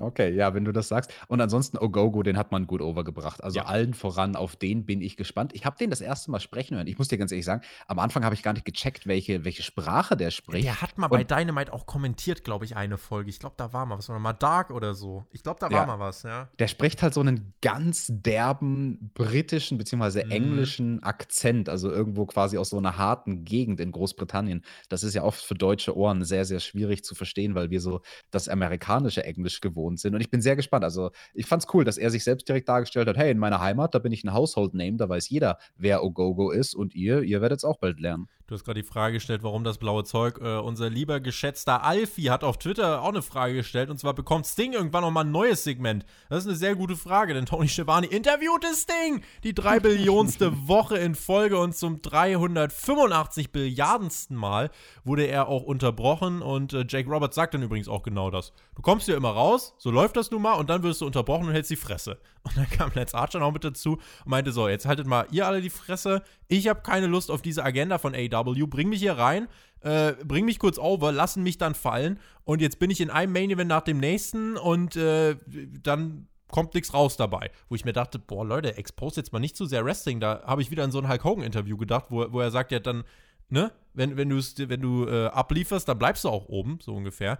Okay, ja, wenn du das sagst. Und ansonsten Ogogo, den hat man gut overgebracht. Also ja. allen voran, auf den bin ich gespannt. Ich habe den das erste Mal sprechen hören. Ich muss dir ganz ehrlich sagen, am Anfang habe ich gar nicht gecheckt, welche, welche Sprache der spricht. Der hat mal Und bei Dynamite auch kommentiert, glaube ich, eine Folge. Ich glaube, da war mal was, oder mal Dark oder so. Ich glaube, da war ja, mal was, ja. Der spricht halt so einen ganz derben britischen bzw. Mhm. englischen Akzent, also irgendwo quasi aus so einer harten Gegend in Großbritannien. Das ist ja oft für deutsche Ohren sehr, sehr schwierig zu verstehen, weil wir so das amerikanische Englisch gewohnt gewohnt sind. Und ich bin sehr gespannt. Also, ich fand es cool, dass er sich selbst direkt dargestellt hat: hey, in meiner Heimat, da bin ich ein Household Name, da weiß jeder, wer Ogogo ist. Und ihr, ihr werdet es auch bald lernen. Du hast gerade die Frage gestellt, warum das blaue Zeug. Äh, unser lieber geschätzter Alfie hat auf Twitter auch eine Frage gestellt. Und zwar bekommt Sting irgendwann nochmal ein neues Segment. Das ist eine sehr gute Frage, denn Tony Schiavone interviewte Sting die drei [LAUGHS] Billionste Woche in Folge und zum 385 Billiardensten Mal wurde er auch unterbrochen. Und äh, Jake Roberts sagt dann übrigens auch genau das. Du kommst hier immer raus, so läuft das nun mal, und dann wirst du unterbrochen und hältst die Fresse. [LAUGHS] Und dann kam Lance Archer noch mit dazu und meinte so, jetzt haltet mal ihr alle die Fresse. Ich habe keine Lust auf diese Agenda von AW. Bring mich hier rein, äh, bring mich kurz over, lassen mich dann fallen. Und jetzt bin ich in einem Main Event nach dem nächsten und äh, dann kommt nichts raus dabei. Wo ich mir dachte, boah, Leute, expose jetzt mal nicht zu sehr Wrestling. Da habe ich wieder an so ein Hulk Hogan-Interview gedacht, wo, wo er sagt, ja, dann, ne, wenn, wenn, wenn du äh, ablieferst, dann bleibst du auch oben, so ungefähr.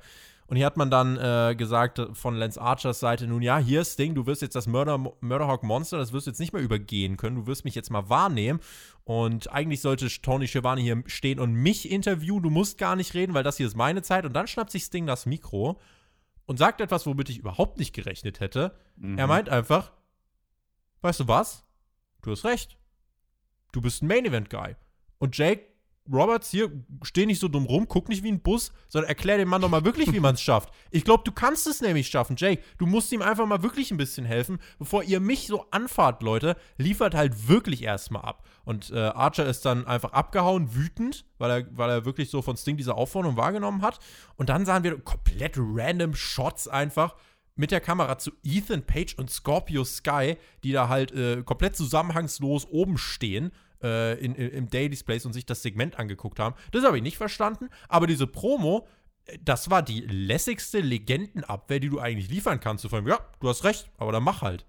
Und hier hat man dann äh, gesagt von Lance Archers Seite, nun ja, hier ist Sting, du wirst jetzt das Murder, Murderhawk Monster, das wirst du jetzt nicht mehr übergehen können, du wirst mich jetzt mal wahrnehmen. Und eigentlich sollte Tony Schiavone hier stehen und mich interviewen, du musst gar nicht reden, weil das hier ist meine Zeit. Und dann schnappt sich Sting das Mikro und sagt etwas, womit ich überhaupt nicht gerechnet hätte. Mhm. Er meint einfach, weißt du was? Du hast recht. Du bist ein Main Event Guy. Und Jake Roberts, hier, steh nicht so dumm rum, guck nicht wie ein Bus, sondern erklär dem Mann doch mal wirklich, wie man es schafft. Ich glaube, du kannst es nämlich schaffen, Jake. Du musst ihm einfach mal wirklich ein bisschen helfen. Bevor ihr mich so anfahrt, Leute, liefert halt wirklich erstmal ab. Und äh, Archer ist dann einfach abgehauen, wütend, weil er, weil er wirklich so von Sting diese Aufforderung wahrgenommen hat. Und dann sahen wir komplett random Shots einfach mit der Kamera zu Ethan Page und Scorpio Sky, die da halt äh, komplett zusammenhangslos oben stehen äh, in, im Daily Displays und sich das Segment angeguckt haben. Das habe ich nicht verstanden, aber diese Promo, äh, das war die lässigste Legendenabwehr, die du eigentlich liefern kannst. So von, ja, du hast recht, aber dann mach halt.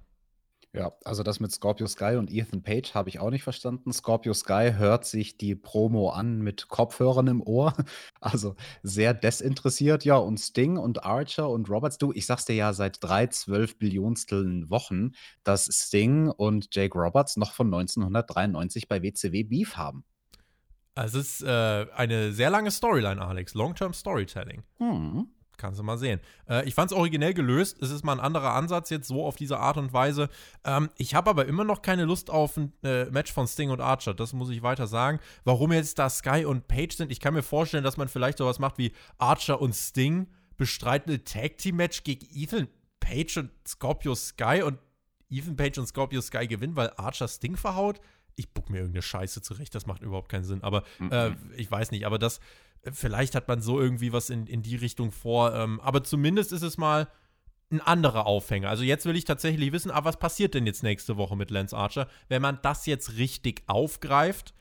Ja, also das mit Scorpio Sky und Ethan Page habe ich auch nicht verstanden. Scorpio Sky hört sich die Promo an mit Kopfhörern im Ohr. [LAUGHS] Also sehr desinteressiert. Ja, und Sting und Archer und Roberts, du, ich sag's dir ja seit drei, zwölf Billionsteln Wochen, dass Sting und Jake Roberts noch von 1993 bei WCW Beef haben. Also es ist äh, eine sehr lange Storyline, Alex. Long-Term Storytelling. Hm. Kannst du mal sehen. Äh, ich fand es originell gelöst. Es ist mal ein anderer Ansatz jetzt so auf diese Art und Weise. Ähm, ich habe aber immer noch keine Lust auf ein äh, Match von Sting und Archer. Das muss ich weiter sagen. Warum jetzt da Sky und Page sind, ich kann mir vorstellen, dass man vielleicht sowas macht wie Archer und Sting bestreiten ein Tag Team Match gegen Ethan Page und Scorpio Sky und Ethan Page und Scorpio Sky gewinnen, weil Archer Sting verhaut. Ich buck mir irgendeine Scheiße zurecht. Das macht überhaupt keinen Sinn. Aber äh, ich weiß nicht. Aber das Vielleicht hat man so irgendwie was in, in die Richtung vor. Ähm, aber zumindest ist es mal ein anderer Aufhänger. Also jetzt will ich tatsächlich wissen, ah, was passiert denn jetzt nächste Woche mit Lance Archer? Wenn man das jetzt richtig aufgreift,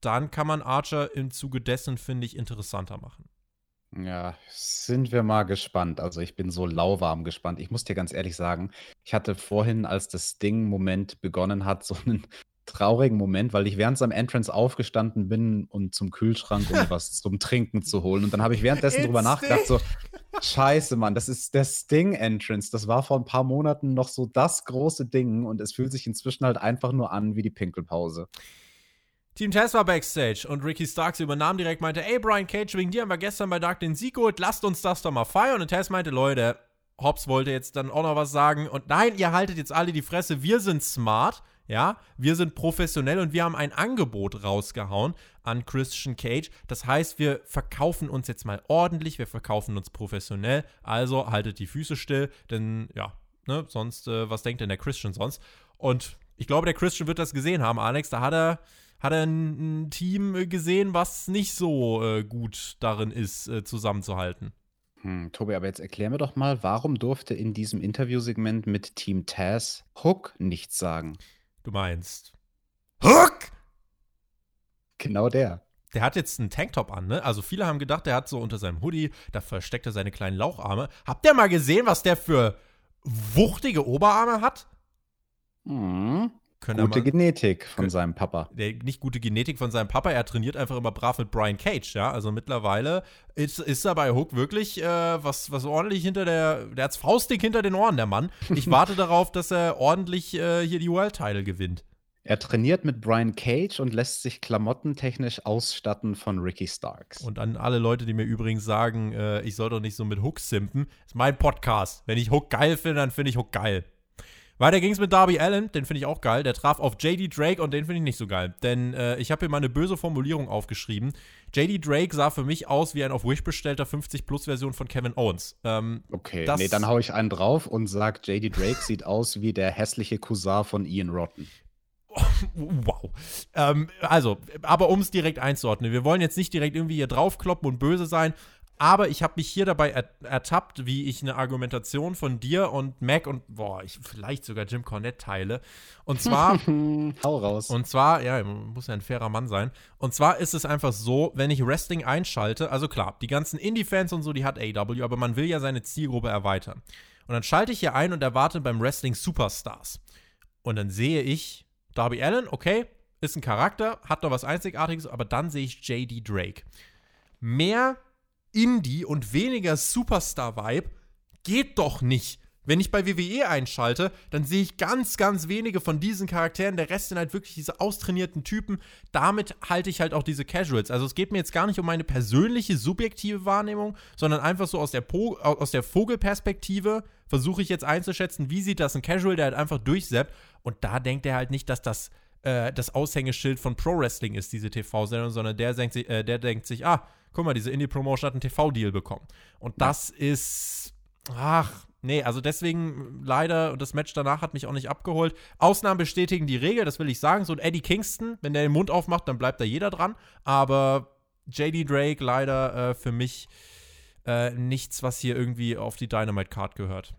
dann kann man Archer im Zuge dessen, finde ich, interessanter machen. Ja, sind wir mal gespannt. Also ich bin so lauwarm gespannt. Ich muss dir ganz ehrlich sagen, ich hatte vorhin, als das Ding-Moment begonnen hat, so einen traurigen Moment, weil ich während seinem Entrance aufgestanden bin und zum Kühlschrank, um was [LAUGHS] zum Trinken zu holen. Und dann habe ich währenddessen drüber nachgedacht, so, scheiße, Mann, das ist der Sting-Entrance. Das war vor ein paar Monaten noch so das große Ding und es fühlt sich inzwischen halt einfach nur an wie die Pinkelpause. Team Tess war backstage und Ricky Starks übernahm direkt, meinte, ey Brian Cage, wegen dir haben wir gestern bei Dark den Sieg geholt, lasst uns das doch mal feiern. Und Tess meinte, Leute, Hobbs wollte jetzt dann auch noch was sagen und nein, ihr haltet jetzt alle die Fresse, wir sind smart ja, wir sind professionell und wir haben ein Angebot rausgehauen an Christian Cage. Das heißt, wir verkaufen uns jetzt mal ordentlich, wir verkaufen uns professionell. Also haltet die Füße still, denn ja, ne, sonst, äh, was denkt denn der Christian sonst? Und ich glaube, der Christian wird das gesehen haben, Alex. Da hat er, hat er ein, Team gesehen, was nicht so äh, gut darin ist, äh, zusammenzuhalten. Hm, Tobi, aber jetzt erklär mir doch mal, warum durfte in diesem Interviewsegment mit Team Taz Hook nichts sagen? Du meinst Hook? Genau der. Der hat jetzt einen Tanktop an, ne? Also viele haben gedacht, der hat so unter seinem Hoodie, da versteckt er seine kleinen Laucharme. Habt ihr mal gesehen, was der für wuchtige Oberarme hat? Mhm. Können gute mal, Genetik von können, seinem Papa. Der, nicht gute Genetik von seinem Papa, er trainiert einfach immer brav mit Brian Cage, ja. Also mittlerweile ist, ist er bei Hook wirklich äh, was, was ordentlich hinter der. Der hat's faustdick hinter den Ohren, der Mann. Ich [LAUGHS] warte darauf, dass er ordentlich äh, hier die World Title gewinnt. Er trainiert mit Brian Cage und lässt sich klamottentechnisch ausstatten von Ricky Starks. Und an alle Leute, die mir übrigens sagen, äh, ich soll doch nicht so mit Hook simpen, ist mein Podcast. Wenn ich Hook geil finde, dann finde ich Hook geil. Weiter ging es mit Darby Allen, den finde ich auch geil. Der traf auf JD Drake und den finde ich nicht so geil. Denn äh, ich habe hier mal eine böse Formulierung aufgeschrieben. JD Drake sah für mich aus wie ein auf Wish bestellter 50-Plus-Version von Kevin Owens. Ähm, okay, nee, dann hau ich einen drauf und sag, JD Drake sieht aus wie der hässliche Cousin von Ian Rotten. [LAUGHS] Wow. Ähm, also, aber um es direkt einzuordnen, wir wollen jetzt nicht direkt irgendwie hier draufkloppen und böse sein, aber ich habe mich hier dabei ertappt, wie ich eine Argumentation von dir und Mac und boah, ich vielleicht sogar Jim Cornette teile. Und zwar. [LAUGHS] Hau raus. Und zwar, ja, muss ja ein fairer Mann sein. Und zwar ist es einfach so, wenn ich Wrestling einschalte, also klar, die ganzen Indie-Fans und so, die hat AW, aber man will ja seine Zielgruppe erweitern. Und dann schalte ich hier ein und erwarte beim Wrestling Superstars. Und dann sehe ich Darby Allen, okay, ist ein Charakter, hat doch was Einzigartiges, aber dann sehe ich JD Drake. Mehr Indie und weniger Superstar-Vibe geht doch nicht. Wenn ich bei WWE einschalte, dann sehe ich ganz, ganz wenige von diesen Charakteren. Der Rest sind halt wirklich diese austrainierten Typen. Damit halte ich halt auch diese Casuals. Also es geht mir jetzt gar nicht um meine persönliche, subjektive Wahrnehmung, sondern einfach so aus der, po aus der Vogelperspektive versuche ich jetzt einzuschätzen, wie sieht das ein Casual, der halt einfach durchseppt. Und da denkt er halt nicht, dass das äh, das Aushängeschild von Pro Wrestling ist, diese TV-Sendung, sondern der denkt, sich, äh, der denkt sich, ah, guck mal, diese Indie-Promotion hat einen TV-Deal bekommen. Und das ja. ist, ach, nee, also deswegen leider, und das Match danach hat mich auch nicht abgeholt. Ausnahmen bestätigen die Regel, das will ich sagen. So ein Eddie Kingston, wenn der den Mund aufmacht, dann bleibt da jeder dran. Aber JD Drake leider äh, für mich äh, nichts, was hier irgendwie auf die Dynamite-Card gehört.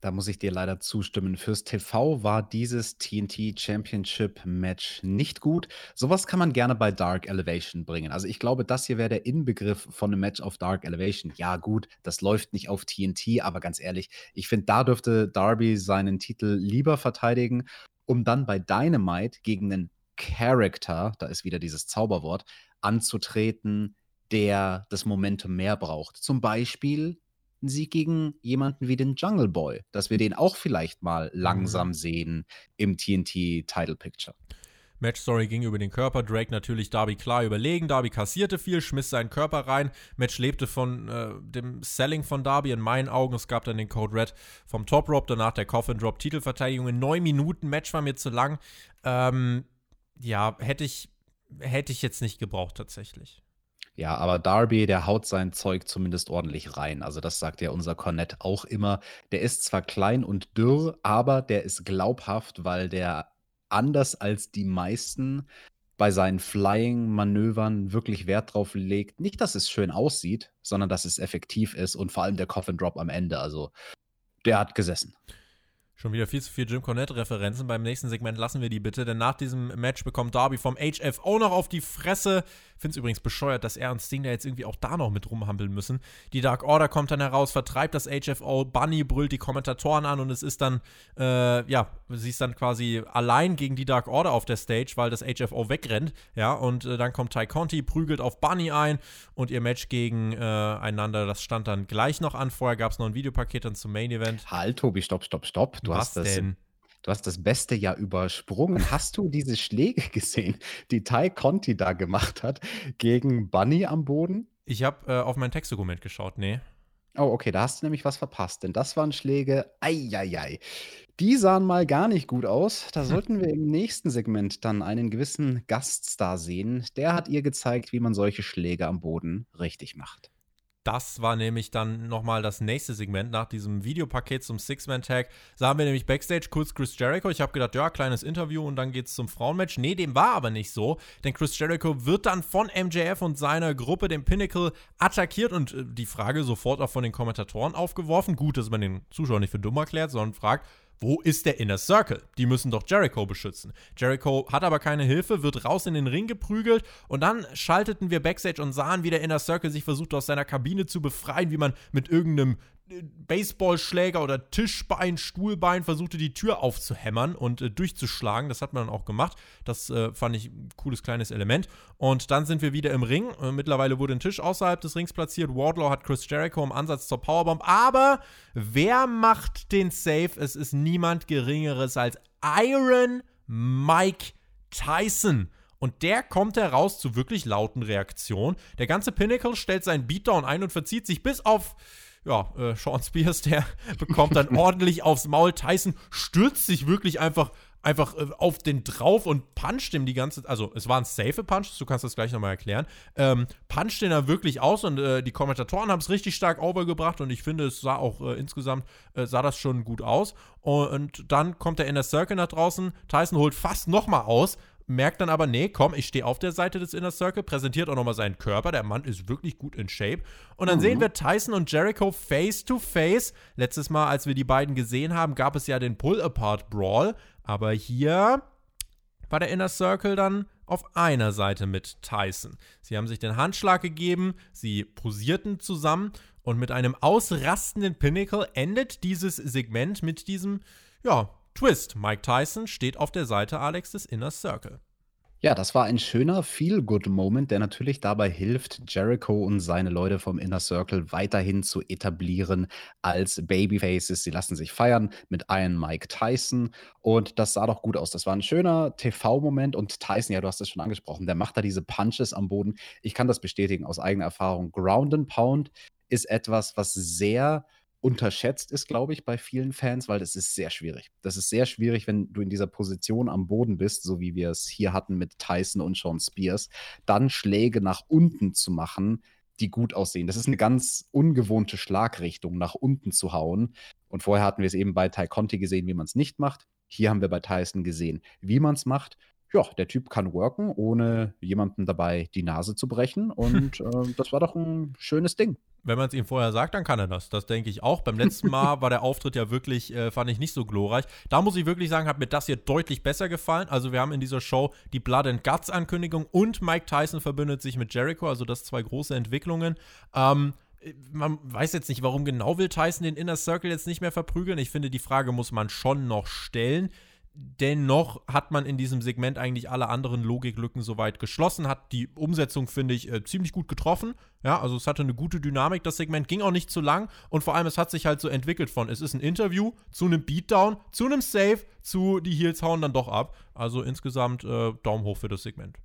Da muss ich dir leider zustimmen. Fürs TV war dieses TNT Championship Match nicht gut. Sowas kann man gerne bei Dark Elevation bringen. Also ich glaube, das hier wäre der Inbegriff von einem Match auf Dark Elevation. Ja, gut, das läuft nicht auf TNT, aber ganz ehrlich, ich finde, da dürfte Darby seinen Titel lieber verteidigen, um dann bei Dynamite gegen einen Character, da ist wieder dieses Zauberwort, anzutreten, der das Momentum mehr braucht. Zum Beispiel einen Sieg gegen jemanden wie den Jungle Boy, dass wir den auch vielleicht mal langsam mhm. sehen im TNT Title Picture. Match Story ging über den Körper. Drake natürlich Darby klar überlegen. Darby kassierte viel, schmiss seinen Körper rein. Match lebte von äh, dem Selling von Darby in meinen Augen. Es gab dann den Code Red vom Top Rope, danach der Coffin Drop Titelverteidigung in neun Minuten. Match war mir zu lang. Ähm, ja, hätte ich, hätte ich jetzt nicht gebraucht tatsächlich. Ja, aber Darby, der haut sein Zeug zumindest ordentlich rein. Also das sagt ja unser Cornett auch immer. Der ist zwar klein und dürr, aber der ist glaubhaft, weil der anders als die meisten bei seinen Flying-Manövern wirklich Wert drauf legt. Nicht, dass es schön aussieht, sondern dass es effektiv ist und vor allem der Coffin Drop am Ende. Also der hat gesessen. Schon wieder viel zu viel Jim Cornette-Referenzen. Beim nächsten Segment lassen wir die bitte, denn nach diesem Match bekommt Darby vom HFO noch auf die Fresse. Finde es übrigens bescheuert, dass er und Sting da jetzt irgendwie auch da noch mit rumhampeln müssen. Die Dark Order kommt dann heraus, vertreibt das HFO, Bunny brüllt die Kommentatoren an und es ist dann, äh, ja, sie ist dann quasi allein gegen die Dark Order auf der Stage, weil das HFO wegrennt. Ja, und äh, dann kommt Ty Conti, prügelt auf Bunny ein und ihr Match gegeneinander, äh, das stand dann gleich noch an. Vorher gab es noch ein Videopaket dann zum Main Event. Halt, Tobi, stopp, stopp, stopp. Du Was hast das. Denn? Du hast das beste ja übersprungen. Hast du diese Schläge [LAUGHS] gesehen, die Ty Conti da gemacht hat gegen Bunny am Boden? Ich habe äh, auf mein Textdokument geschaut, nee. Oh, okay, da hast du nämlich was verpasst, denn das waren Schläge, eieiei. Die sahen mal gar nicht gut aus. Da hm. sollten wir im nächsten Segment dann einen gewissen Gaststar sehen. Der hat ihr gezeigt, wie man solche Schläge am Boden richtig macht. Das war nämlich dann nochmal das nächste Segment. Nach diesem Videopaket zum Six-Man-Tag sahen wir nämlich Backstage kurz Chris Jericho. Ich habe gedacht, ja, kleines Interview und dann geht's zum Frauenmatch. Nee, dem war aber nicht so, denn Chris Jericho wird dann von MJF und seiner Gruppe, dem Pinnacle, attackiert und äh, die Frage sofort auch von den Kommentatoren aufgeworfen. Gut, dass man den Zuschauer nicht für dumm erklärt, sondern fragt, wo ist der Inner Circle? Die müssen doch Jericho beschützen. Jericho hat aber keine Hilfe, wird raus in den Ring geprügelt und dann schalteten wir Backstage und sahen, wie der Inner Circle sich versucht aus seiner Kabine zu befreien, wie man mit irgendeinem Baseballschläger oder Tischbein, Stuhlbein versuchte die Tür aufzuhämmern und äh, durchzuschlagen. Das hat man dann auch gemacht. Das äh, fand ich ein cooles kleines Element. Und dann sind wir wieder im Ring. Äh, mittlerweile wurde ein Tisch außerhalb des Rings platziert. Wardlaw hat Chris Jericho im Ansatz zur Powerbomb. Aber wer macht den Save? Es ist niemand Geringeres als Iron Mike Tyson. Und der kommt heraus zu wirklich lauten Reaktionen. Der ganze Pinnacle stellt seinen Beatdown ein und verzieht sich bis auf ja, äh, Sean Spears, der [LAUGHS] bekommt dann ordentlich aufs Maul. Tyson stürzt sich wirklich einfach, einfach äh, auf den drauf und puncht ihm die ganze Also, es war ein safe Punch, du kannst das gleich nochmal erklären. Ähm, puncht den da wirklich aus und äh, die Kommentatoren haben es richtig stark overgebracht und ich finde, es sah auch äh, insgesamt, äh, sah das schon gut aus. Und dann kommt der Inner Circle nach draußen. Tyson holt fast nochmal aus merkt dann aber, nee, komm, ich stehe auf der Seite des Inner Circle, präsentiert auch nochmal seinen Körper. Der Mann ist wirklich gut in Shape. Und dann mhm. sehen wir Tyson und Jericho face to face. Letztes Mal, als wir die beiden gesehen haben, gab es ja den Pull-Apart-Brawl. Aber hier war der Inner Circle dann auf einer Seite mit Tyson. Sie haben sich den Handschlag gegeben, sie posierten zusammen und mit einem ausrastenden Pinnacle endet dieses Segment mit diesem, ja, Twist. Mike Tyson steht auf der Seite Alex des Inner Circle. Ja, das war ein schöner Feel-Good-Moment, der natürlich dabei hilft, Jericho und seine Leute vom Inner Circle weiterhin zu etablieren als Babyfaces. Sie lassen sich feiern mit Iron Mike Tyson und das sah doch gut aus. Das war ein schöner TV-Moment und Tyson, ja, du hast es schon angesprochen, der macht da diese Punches am Boden. Ich kann das bestätigen aus eigener Erfahrung. Ground and Pound ist etwas, was sehr unterschätzt ist, glaube ich, bei vielen Fans, weil das ist sehr schwierig. Das ist sehr schwierig, wenn du in dieser Position am Boden bist, so wie wir es hier hatten mit Tyson und Sean Spears, dann Schläge nach unten zu machen, die gut aussehen. Das ist eine ganz ungewohnte Schlagrichtung, nach unten zu hauen. Und vorher hatten wir es eben bei Ty Conti gesehen, wie man es nicht macht. Hier haben wir bei Tyson gesehen, wie man es macht. Ja, der Typ kann worken, ohne jemandem dabei die Nase zu brechen. Und [LAUGHS] äh, das war doch ein schönes Ding wenn man es ihm vorher sagt, dann kann er das. Das denke ich auch. Beim letzten Mal war der Auftritt ja wirklich, äh, fand ich nicht so glorreich. Da muss ich wirklich sagen, hat mir das hier deutlich besser gefallen. Also wir haben in dieser Show die Blood and Guts Ankündigung und Mike Tyson verbündet sich mit Jericho. Also das zwei große Entwicklungen. Ähm, man weiß jetzt nicht, warum genau will Tyson den Inner Circle jetzt nicht mehr verprügeln. Ich finde, die Frage muss man schon noch stellen dennoch hat man in diesem Segment eigentlich alle anderen Logiklücken soweit geschlossen, hat die Umsetzung, finde ich, äh, ziemlich gut getroffen. Ja, also es hatte eine gute Dynamik, das Segment ging auch nicht zu lang und vor allem es hat sich halt so entwickelt von, es ist ein Interview zu einem Beatdown, zu einem Save, zu die Heels hauen dann doch ab. Also insgesamt äh, Daumen hoch für das Segment.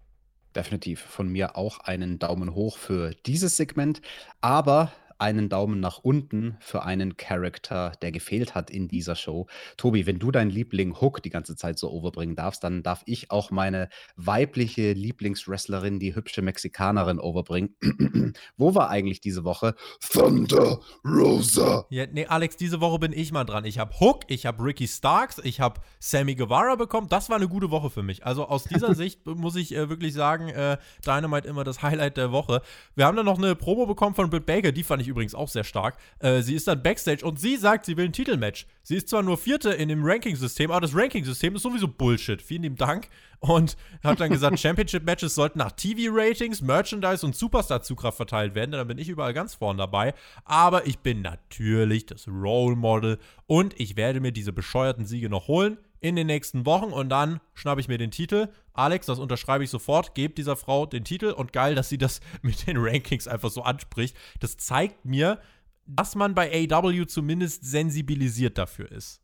Definitiv von mir auch einen Daumen hoch für dieses Segment. Aber einen Daumen nach unten für einen Charakter, der gefehlt hat in dieser Show. Tobi, wenn du deinen Liebling Hook die ganze Zeit so overbringen darfst, dann darf ich auch meine weibliche Lieblingswrestlerin, die hübsche Mexikanerin, overbringen. [CLEARS THROAT] Wo war eigentlich diese Woche Thunder Rosa? Ja, nee, Alex, diese Woche bin ich mal dran. Ich habe Hook, ich habe Ricky Starks, ich habe Sammy Guevara bekommen. Das war eine gute Woche für mich. Also aus dieser [LAUGHS] Sicht muss ich äh, wirklich sagen, äh, Dynamite immer das Highlight der Woche. Wir haben dann noch eine Promo bekommen von Britt Baker, die fand ich übrigens auch sehr stark. Äh, sie ist dann Backstage und sie sagt, sie will ein Titelmatch. Sie ist zwar nur Vierte in dem Ranking-System, aber das Ranking-System ist sowieso Bullshit. Vielen lieben Dank. Und hat dann gesagt, [LAUGHS] Championship-Matches sollten nach TV-Ratings, Merchandise und Superstar-Zugkraft verteilt werden. Dann bin ich überall ganz vorn dabei. Aber ich bin natürlich das Role Model und ich werde mir diese bescheuerten Siege noch holen in den nächsten Wochen und dann schnappe ich mir den Titel. Alex, das unterschreibe ich sofort, gebe dieser Frau den Titel und geil, dass sie das [LAUGHS] mit den Rankings einfach so anspricht. Das zeigt mir, dass man bei AW zumindest sensibilisiert dafür ist.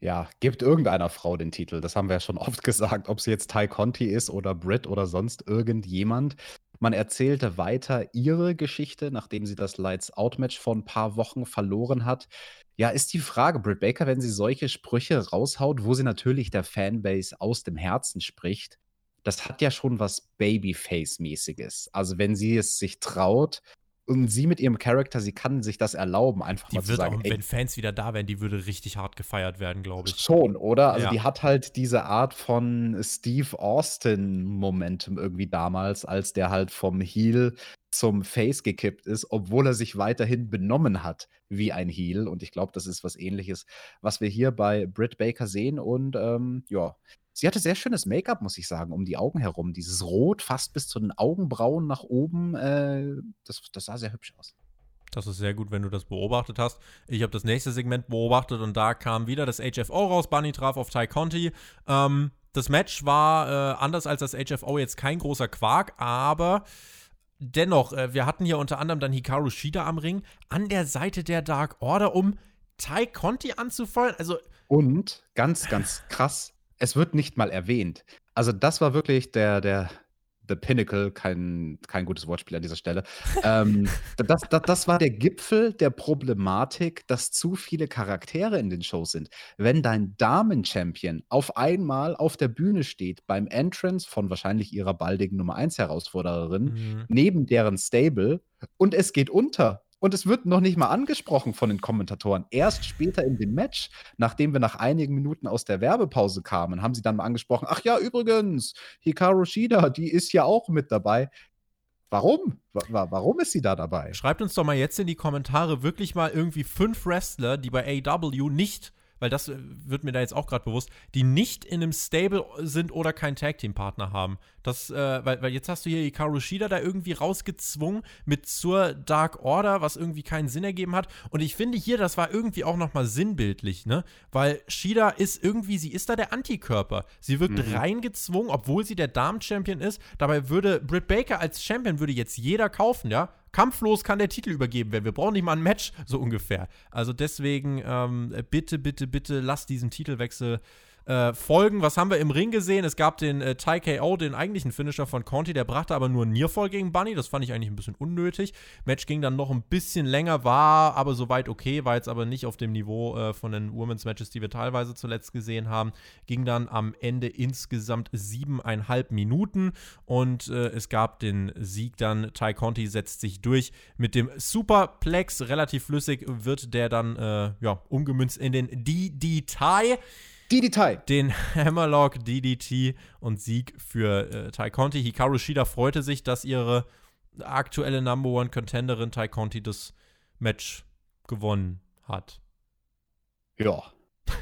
Ja, gibt irgendeiner Frau den Titel. Das haben wir ja schon oft [LAUGHS] gesagt, ob sie jetzt Ty Conti ist oder Britt oder sonst irgendjemand. Man erzählte weiter ihre Geschichte, nachdem sie das Lights Out Match vor ein paar Wochen verloren hat. Ja, ist die Frage, Britt Baker, wenn sie solche Sprüche raushaut, wo sie natürlich der Fanbase aus dem Herzen spricht, das hat ja schon was Babyface-mäßiges. Also wenn sie es sich traut, und sie mit ihrem Charakter, sie kann sich das erlauben, einfach die mal zu sagen. Auch, ey, wenn Fans wieder da wären, die würde richtig hart gefeiert werden, glaube ich. Schon, oder? Also ja. die hat halt diese Art von Steve Austin-Momentum irgendwie damals, als der halt vom Heel zum Face gekippt ist, obwohl er sich weiterhin benommen hat wie ein Heel. Und ich glaube, das ist was ähnliches, was wir hier bei Britt Baker sehen. Und ähm, ja, Sie hatte sehr schönes Make-up, muss ich sagen, um die Augen herum. Dieses Rot fast bis zu den Augenbrauen nach oben. Äh, das, das sah sehr hübsch aus. Das ist sehr gut, wenn du das beobachtet hast. Ich habe das nächste Segment beobachtet und da kam wieder das HFO raus. Bunny traf auf Ty Conti. Ähm, das Match war äh, anders als das HFO jetzt kein großer Quark, aber dennoch, äh, wir hatten hier unter anderem dann Hikaru Shida am Ring an der Seite der Dark Order, um Ty Conti anzufeuern. Also und ganz, ganz krass, es wird nicht mal erwähnt. Also das war wirklich der, der, The Pinnacle, kein, kein gutes Wortspiel an dieser Stelle. ähm, das, das, das war der Gipfel der Problematik, dass zu viele Charaktere in den Shows sind. Wenn dein Damen-Champion auf einmal auf der Bühne steht beim Entrance von wahrscheinlich ihrer baldigen Nummer 1 Herausforderin, mhm. neben deren Stable und es geht unter, und es wird noch nicht mal angesprochen von den Kommentatoren. Erst später in dem Match, nachdem wir nach einigen Minuten aus der Werbepause kamen, haben sie dann mal angesprochen: Ach ja, übrigens, Hikaru Shida, die ist ja auch mit dabei. Warum? Warum ist sie da dabei? Schreibt uns doch mal jetzt in die Kommentare wirklich mal irgendwie fünf Wrestler, die bei AW nicht weil das äh, wird mir da jetzt auch gerade bewusst, die nicht in einem Stable sind oder keinen Tag-Team-Partner haben. Das, äh, weil, weil jetzt hast du hier Hikaru Shida da irgendwie rausgezwungen mit zur Dark Order, was irgendwie keinen Sinn ergeben hat. Und ich finde hier, das war irgendwie auch nochmal sinnbildlich, ne? Weil Shida ist irgendwie, sie ist da der Antikörper. Sie wirkt mhm. reingezwungen, obwohl sie der Damen-Champion ist. Dabei würde Britt Baker als Champion würde jetzt jeder kaufen, ja? Kampflos kann der Titel übergeben werden. Wir brauchen nicht mal ein Match, so ungefähr. Also deswegen ähm, bitte, bitte, bitte lasst diesen Titelwechsel äh, Folgen. Was haben wir im Ring gesehen? Es gab den äh, Ty KO, den eigentlichen Finisher von Conti, der brachte aber nur einen Nearfall gegen Bunny. Das fand ich eigentlich ein bisschen unnötig. Match ging dann noch ein bisschen länger, war aber soweit okay, war jetzt aber nicht auf dem Niveau äh, von den Women's Matches, die wir teilweise zuletzt gesehen haben. Ging dann am Ende insgesamt siebeneinhalb Minuten und äh, es gab den Sieg dann. Ty Conti setzt sich durch mit dem Superplex. Relativ flüssig wird der dann äh, ja, umgemünzt in den DD-Tie. DDT. Den [LAUGHS] Hammerlock DDT und Sieg für äh, Tai Conti. Hikaru Shida freute sich, dass ihre aktuelle Number One Contenderin Tai Conti das Match gewonnen hat. Ja,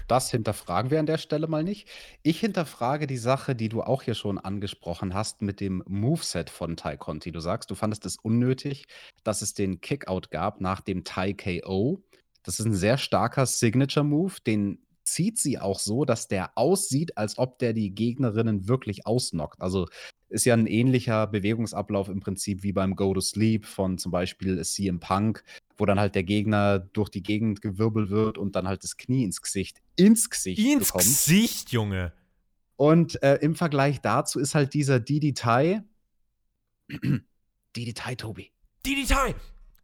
das hinterfragen wir an der Stelle mal nicht. Ich hinterfrage die Sache, die du auch hier schon angesprochen hast mit dem Moveset von Tai Conti. Du sagst, du fandest es unnötig, dass es den Kickout gab nach dem Tai KO. Das ist ein sehr starker Signature-Move, den zieht sie auch so, dass der aussieht, als ob der die Gegnerinnen wirklich ausnockt. Also ist ja ein ähnlicher Bewegungsablauf im Prinzip wie beim Go to Sleep von zum Beispiel CM Punk, wo dann halt der Gegner durch die Gegend gewirbelt wird und dann halt das Knie ins Gesicht, ins Gesicht Ins bekommt. Gesicht, Junge. Und äh, im Vergleich dazu ist halt dieser DDT, [CLEARS THROAT] DDT, Tobi. DDT!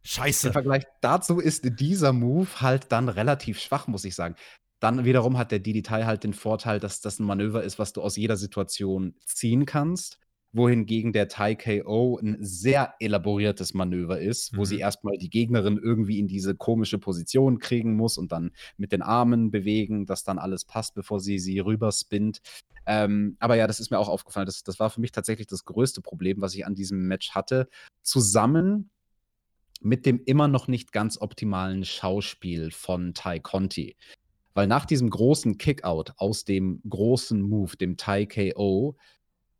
Scheiße. Im Vergleich dazu ist dieser Move halt dann relativ schwach, muss ich sagen. Dann wiederum hat der DDT halt den Vorteil, dass das ein Manöver ist, was du aus jeder Situation ziehen kannst. Wohingegen der Thai KO ein sehr elaboriertes Manöver ist, wo mhm. sie erstmal die Gegnerin irgendwie in diese komische Position kriegen muss und dann mit den Armen bewegen, dass dann alles passt, bevor sie sie rüberspinnt. Ähm, aber ja, das ist mir auch aufgefallen. Das, das war für mich tatsächlich das größte Problem, was ich an diesem Match hatte. Zusammen mit dem immer noch nicht ganz optimalen Schauspiel von Ty Conti. Weil nach diesem großen Kickout aus dem großen Move, dem Thai KO,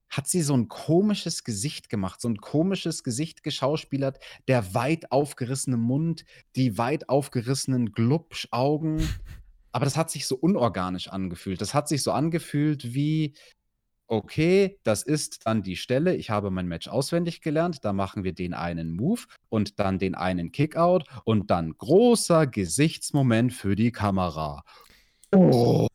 hat sie so ein komisches Gesicht gemacht, so ein komisches Gesicht geschauspielert, der weit aufgerissene Mund, die weit aufgerissenen Glubschaugen. [LAUGHS] Aber das hat sich so unorganisch angefühlt. Das hat sich so angefühlt wie, okay, das ist dann die Stelle, ich habe mein Match auswendig gelernt, da machen wir den einen Move und dann den einen Kickout und dann großer Gesichtsmoment für die Kamera. Oh.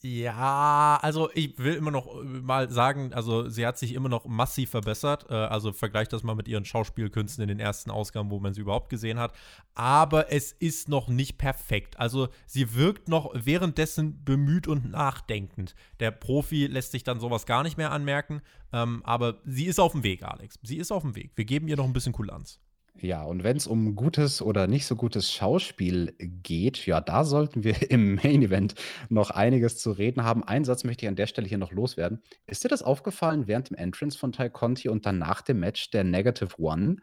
Ja, also ich will immer noch äh, mal sagen, also sie hat sich immer noch massiv verbessert. Äh, also vergleicht das mal mit ihren Schauspielkünsten in den ersten Ausgaben, wo man sie überhaupt gesehen hat. Aber es ist noch nicht perfekt. Also sie wirkt noch währenddessen bemüht und nachdenkend. Der Profi lässt sich dann sowas gar nicht mehr anmerken. Ähm, aber sie ist auf dem Weg, Alex. Sie ist auf dem Weg. Wir geben ihr noch ein bisschen Kulanz. Ja, und wenn es um gutes oder nicht so gutes Schauspiel geht, ja, da sollten wir [LAUGHS] im Main Event noch einiges zu reden haben. Einen Satz möchte ich an der Stelle hier noch loswerden. Ist dir das aufgefallen während dem Entrance von Ty Conti und dann nach dem Match der Negative One?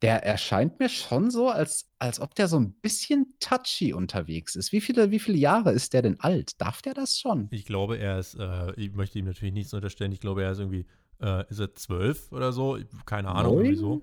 Der erscheint mir schon so, als, als ob der so ein bisschen touchy unterwegs ist. Wie viele, wie viele Jahre ist der denn alt? Darf der das schon? Ich glaube, er ist, äh, ich möchte ihm natürlich nichts unterstellen, ich glaube, er ist irgendwie, äh, ist er zwölf oder so? Keine Ahnung, wieso. 10? 9,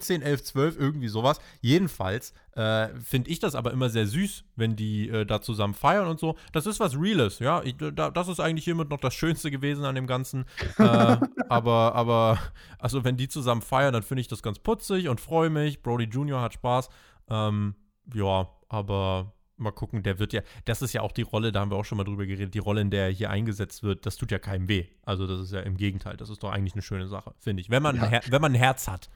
10, 11, 12, irgendwie sowas. Jedenfalls äh, finde ich das aber immer sehr süß, wenn die äh, da zusammen feiern und so. Das ist was Reales, ja. Ich, da, das ist eigentlich hiermit noch das Schönste gewesen an dem Ganzen. äh, [LAUGHS] aber, aber, also wenn die zusammen feiern, dann finde ich das ganz putzig und freue mich. Brody Jr. hat Spaß. Ähm, ja, aber mal gucken, der wird ja, das ist ja auch die Rolle, da haben wir auch schon mal drüber geredet, die Rolle, in der er hier eingesetzt wird, das tut ja keinem weh. Also das ist ja im Gegenteil, das ist doch eigentlich eine schöne Sache, finde ich. Wenn man, ja. wenn man ein Herz hat.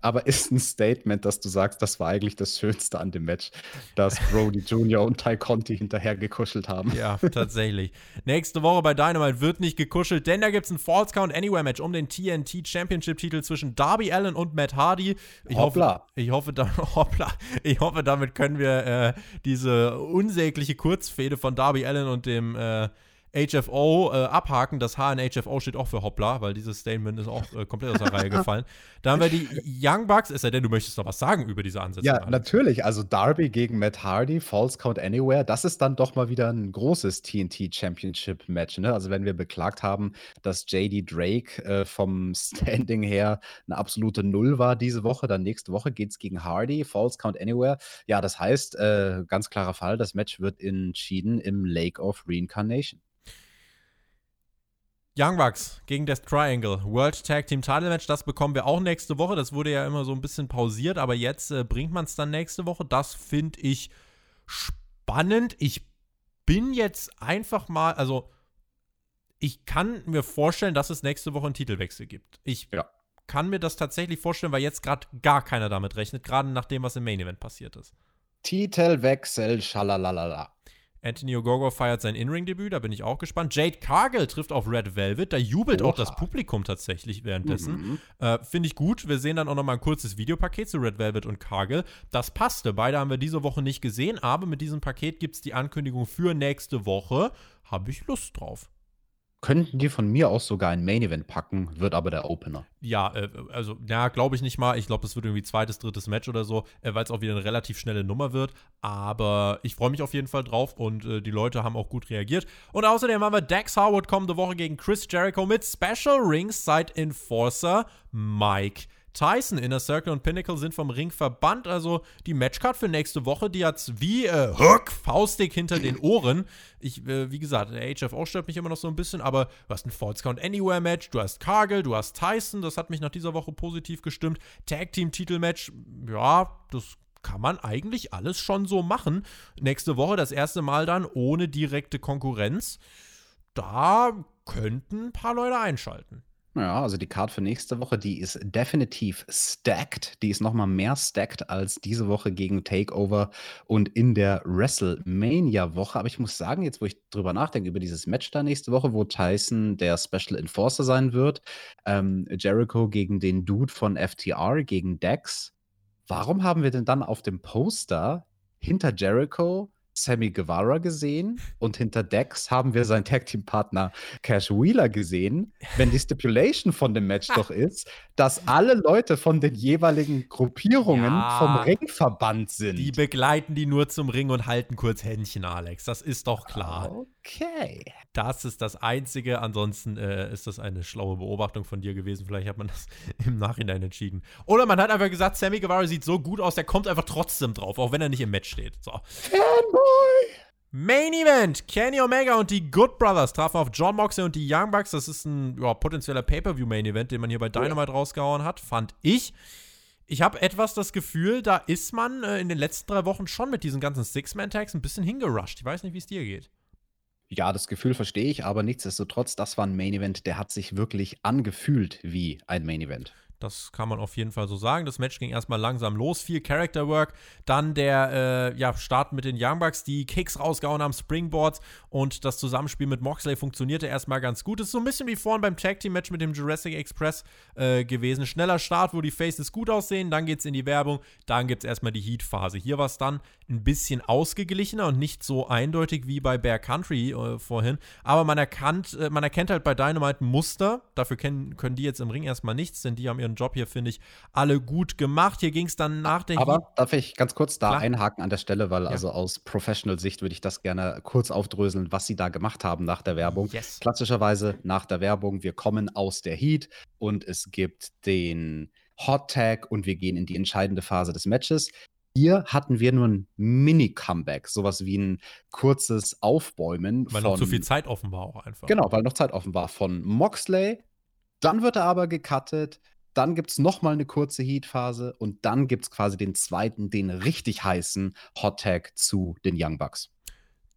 Aber ist ein Statement, dass du sagst, das war eigentlich das Schönste an dem Match, dass Brody Jr. und Ty Conti hinterher gekuschelt haben. Ja, tatsächlich. Nächste Woche bei Dynamite wird nicht gekuschelt, denn da gibt es ein Falls Count Anywhere Match um den TNT Championship Titel zwischen Darby Allen und Matt Hardy. Ich hoppla. Hoffe, ich hoffe, da, [LAUGHS] hoppla. Ich hoffe, damit können wir äh, diese unsägliche Kurzfehde von Darby Allen und dem äh, HFO äh, abhaken. Das H in HFO steht auch für Hoppla, weil dieses Statement ist auch äh, komplett aus der Reihe [LAUGHS] gefallen. Da haben wir die Young Bucks, es sei denn, du möchtest noch was sagen über diese Ansätze. Ja, natürlich. Also Darby gegen Matt Hardy, False Count Anywhere, das ist dann doch mal wieder ein großes TNT Championship Match. Ne? Also wenn wir beklagt haben, dass JD Drake äh, vom Standing her eine absolute Null war diese Woche, dann nächste Woche geht es gegen Hardy, False Count Anywhere. Ja, das heißt, äh, ganz klarer Fall, das Match wird entschieden im Lake of Reincarnation. Young Bucks gegen Death Triangle. World Tag Team Title Match, das bekommen wir auch nächste Woche. Das wurde ja immer so ein bisschen pausiert, aber jetzt äh, bringt man es dann nächste Woche. Das finde ich spannend. Ich bin jetzt einfach mal, also ich kann mir vorstellen, dass es nächste Woche einen Titelwechsel gibt. Ich ja. kann mir das tatsächlich vorstellen, weil jetzt gerade gar keiner damit rechnet, gerade nach dem, was im Main Event passiert ist. Titelwechsel, schalalala. Anthony Ogogo feiert sein In-Ring-Debüt, da bin ich auch gespannt. Jade Cargill trifft auf Red Velvet, da jubelt Oha. auch das Publikum tatsächlich währenddessen. Mhm. Äh, Finde ich gut. Wir sehen dann auch nochmal ein kurzes Videopaket zu Red Velvet und Cargill. Das passte. Beide haben wir diese Woche nicht gesehen, aber mit diesem Paket gibt es die Ankündigung für nächste Woche. Habe ich Lust drauf. Könnten die von mir aus sogar ein Main Event packen, wird aber der Opener. Ja, äh, also, ja, glaube ich nicht mal. Ich glaube, das wird irgendwie zweites, drittes Match oder so, äh, weil es auch wieder eine relativ schnelle Nummer wird. Aber ich freue mich auf jeden Fall drauf und äh, die Leute haben auch gut reagiert. Und außerdem haben wir Dex Harwood kommende Woche gegen Chris Jericho mit Special Rings Side Enforcer Mike. Tyson, Inner Circle und Pinnacle sind vom Ring verbannt. Also die Matchcard für nächste Woche, die hat's wie äh, Hook, faustig hinter den Ohren. Ich, äh, wie gesagt, der HFO stört mich immer noch so ein bisschen, aber du hast ein False Count Anywhere Match, du hast Cargill, du hast Tyson, das hat mich nach dieser Woche positiv gestimmt. Tag Team Titelmatch, ja, das kann man eigentlich alles schon so machen. Nächste Woche das erste Mal dann ohne direkte Konkurrenz. Da könnten ein paar Leute einschalten. Ja, also die Card für nächste Woche, die ist definitiv stacked. Die ist nochmal mehr stacked als diese Woche gegen Takeover und in der WrestleMania-Woche. Aber ich muss sagen, jetzt wo ich drüber nachdenke, über dieses Match da nächste Woche, wo Tyson der Special Enforcer sein wird, ähm, Jericho gegen den Dude von FTR, gegen Dex. Warum haben wir denn dann auf dem Poster hinter Jericho Sammy Guevara gesehen und hinter Dex haben wir seinen Tag Team Partner Cash Wheeler gesehen, wenn die Stipulation von dem Match doch ist, dass alle Leute von den jeweiligen Gruppierungen ja, vom Ringverband sind. Die begleiten die nur zum Ring und halten kurz Händchen, Alex. Das ist doch klar. Okay. Das ist das Einzige. Ansonsten äh, ist das eine schlaue Beobachtung von dir gewesen. Vielleicht hat man das [LAUGHS] im Nachhinein entschieden. Oder man hat einfach gesagt, Sammy Guevara sieht so gut aus, der kommt einfach trotzdem drauf, auch wenn er nicht im Match steht. So. Fanboy! Main Event: Kenny Omega und die Good Brothers trafen auf John Moxley und die Young Bucks. Das ist ein ja, potenzieller Pay-Per-View-Main Event, den man hier bei Dynamite rausgehauen hat, fand ich. Ich habe etwas das Gefühl, da ist man äh, in den letzten drei Wochen schon mit diesen ganzen Six-Man-Tags ein bisschen hingerusht. Ich weiß nicht, wie es dir geht. Ja, das Gefühl verstehe ich, aber nichtsdestotrotz, das war ein Main Event, der hat sich wirklich angefühlt wie ein Main Event. Das kann man auf jeden Fall so sagen. Das Match ging erstmal langsam los, viel Character Work. Dann der äh, ja, Start mit den Young Bucks, die Kicks rausgehauen haben, Springboards und das Zusammenspiel mit Moxley funktionierte erstmal ganz gut. Das ist so ein bisschen wie vorhin beim Tag Team Match mit dem Jurassic Express äh, gewesen. Schneller Start, wo die Faces gut aussehen, dann geht es in die Werbung, dann gibt es erstmal die Heat-Phase. Hier war es dann ein bisschen ausgeglichener und nicht so eindeutig wie bei Bear Country äh, vorhin. Aber man erkannt, äh, man erkennt halt bei Dynamite ein Muster. Dafür können, können die jetzt im Ring erstmal nichts, denn die haben ihren Job hier, finde ich, alle gut gemacht. Hier ging es dann nach der Aber Heat darf ich ganz kurz da Klar. einhaken an der Stelle, weil ja. also aus Professional-Sicht würde ich das gerne kurz aufdröseln, was sie da gemacht haben nach der Werbung. Yes. Klassischerweise nach der Werbung, wir kommen aus der Heat und es gibt den Hot Tag und wir gehen in die entscheidende Phase des Matches. Hier hatten wir nur ein Mini-Comeback, sowas wie ein kurzes Aufbäumen. Weil von, noch zu viel Zeit offen war auch einfach. Genau, weil noch Zeit offen war von Moxley. Dann wird er aber gecuttet. Dann gibt es nochmal eine kurze Heat-Phase und dann gibt es quasi den zweiten, den richtig heißen Hot Tag zu den Young Bucks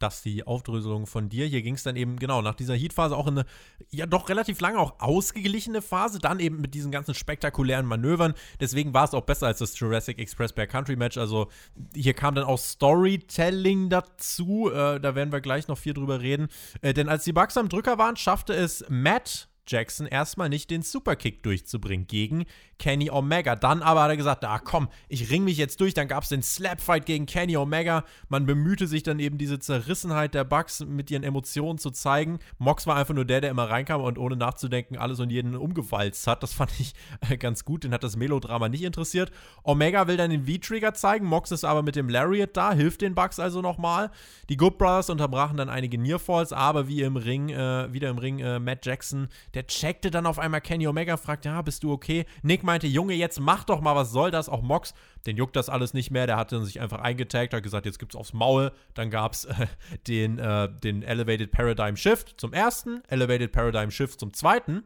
das die Aufdröselung von dir. Hier ging es dann eben, genau, nach dieser Heat-Phase auch in eine, ja doch relativ lange auch ausgeglichene Phase, dann eben mit diesen ganzen spektakulären Manövern. Deswegen war es auch besser als das Jurassic Express Bear Country Match. Also hier kam dann auch Storytelling dazu. Äh, da werden wir gleich noch viel drüber reden. Äh, denn als die Bugs am Drücker waren, schaffte es Matt Jackson erstmal nicht den Superkick durchzubringen gegen Kenny Omega. Dann aber hat er gesagt, ah komm, ich ring mich jetzt durch. Dann gab es den Slapfight gegen Kenny Omega. Man bemühte sich dann eben diese Zerrissenheit der Bugs mit ihren Emotionen zu zeigen. Mox war einfach nur der, der immer reinkam und ohne nachzudenken alles und jeden umgewalzt hat. Das [LAUGHS] fand ich äh, ganz gut. Den hat das Melodrama nicht interessiert. Omega will dann den V-Trigger zeigen. Mox ist aber mit dem Lariat da, hilft den Bugs also nochmal. Die Good Brothers unterbrachen dann einige Nearfalls, aber wie im Ring, äh, wieder im Ring, äh, Matt Jackson, der checkte dann auf einmal Kenny Omega, fragt, ja, bist du okay? Nick meinte, Junge, jetzt mach doch mal, was soll das? Auch Mox, den juckt das alles nicht mehr, der hatte sich einfach eingetaggt, hat gesagt, jetzt gibt's aufs Maul. Dann gab's äh, den, äh, den Elevated Paradigm Shift zum ersten, Elevated Paradigm Shift zum zweiten.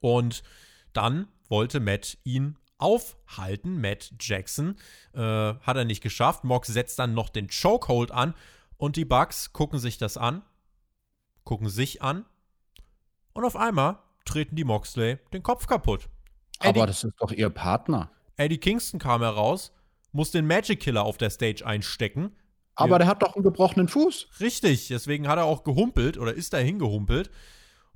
Und dann wollte Matt ihn aufhalten, Matt Jackson. Äh, hat er nicht geschafft. Mox setzt dann noch den Chokehold an und die Bugs gucken sich das an, gucken sich an und auf einmal treten die Moxley den Kopf kaputt. Eddie, Aber das ist doch ihr Partner. Eddie Kingston kam heraus, muss den Magic Killer auf der Stage einstecken. Aber der hat doch einen gebrochenen Fuß. Richtig, deswegen hat er auch gehumpelt oder ist da hingehumpelt.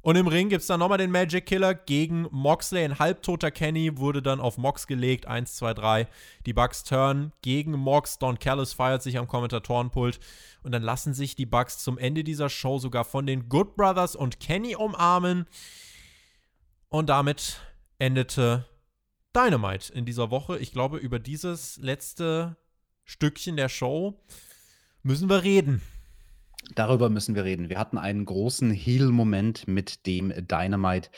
Und im Ring gibt es dann nochmal den Magic Killer gegen Moxley. Ein halbtoter Kenny wurde dann auf Mox gelegt. 1, 2, 3. Die Bucks turn gegen Mox. Don Callis feiert sich am Kommentatorenpult. Und dann lassen sich die Bucks zum Ende dieser Show sogar von den Good Brothers und Kenny umarmen. Und damit endete Dynamite in dieser Woche. Ich glaube, über dieses letzte Stückchen der Show müssen wir reden. Darüber müssen wir reden. Wir hatten einen großen Heal-Moment, mit dem Dynamite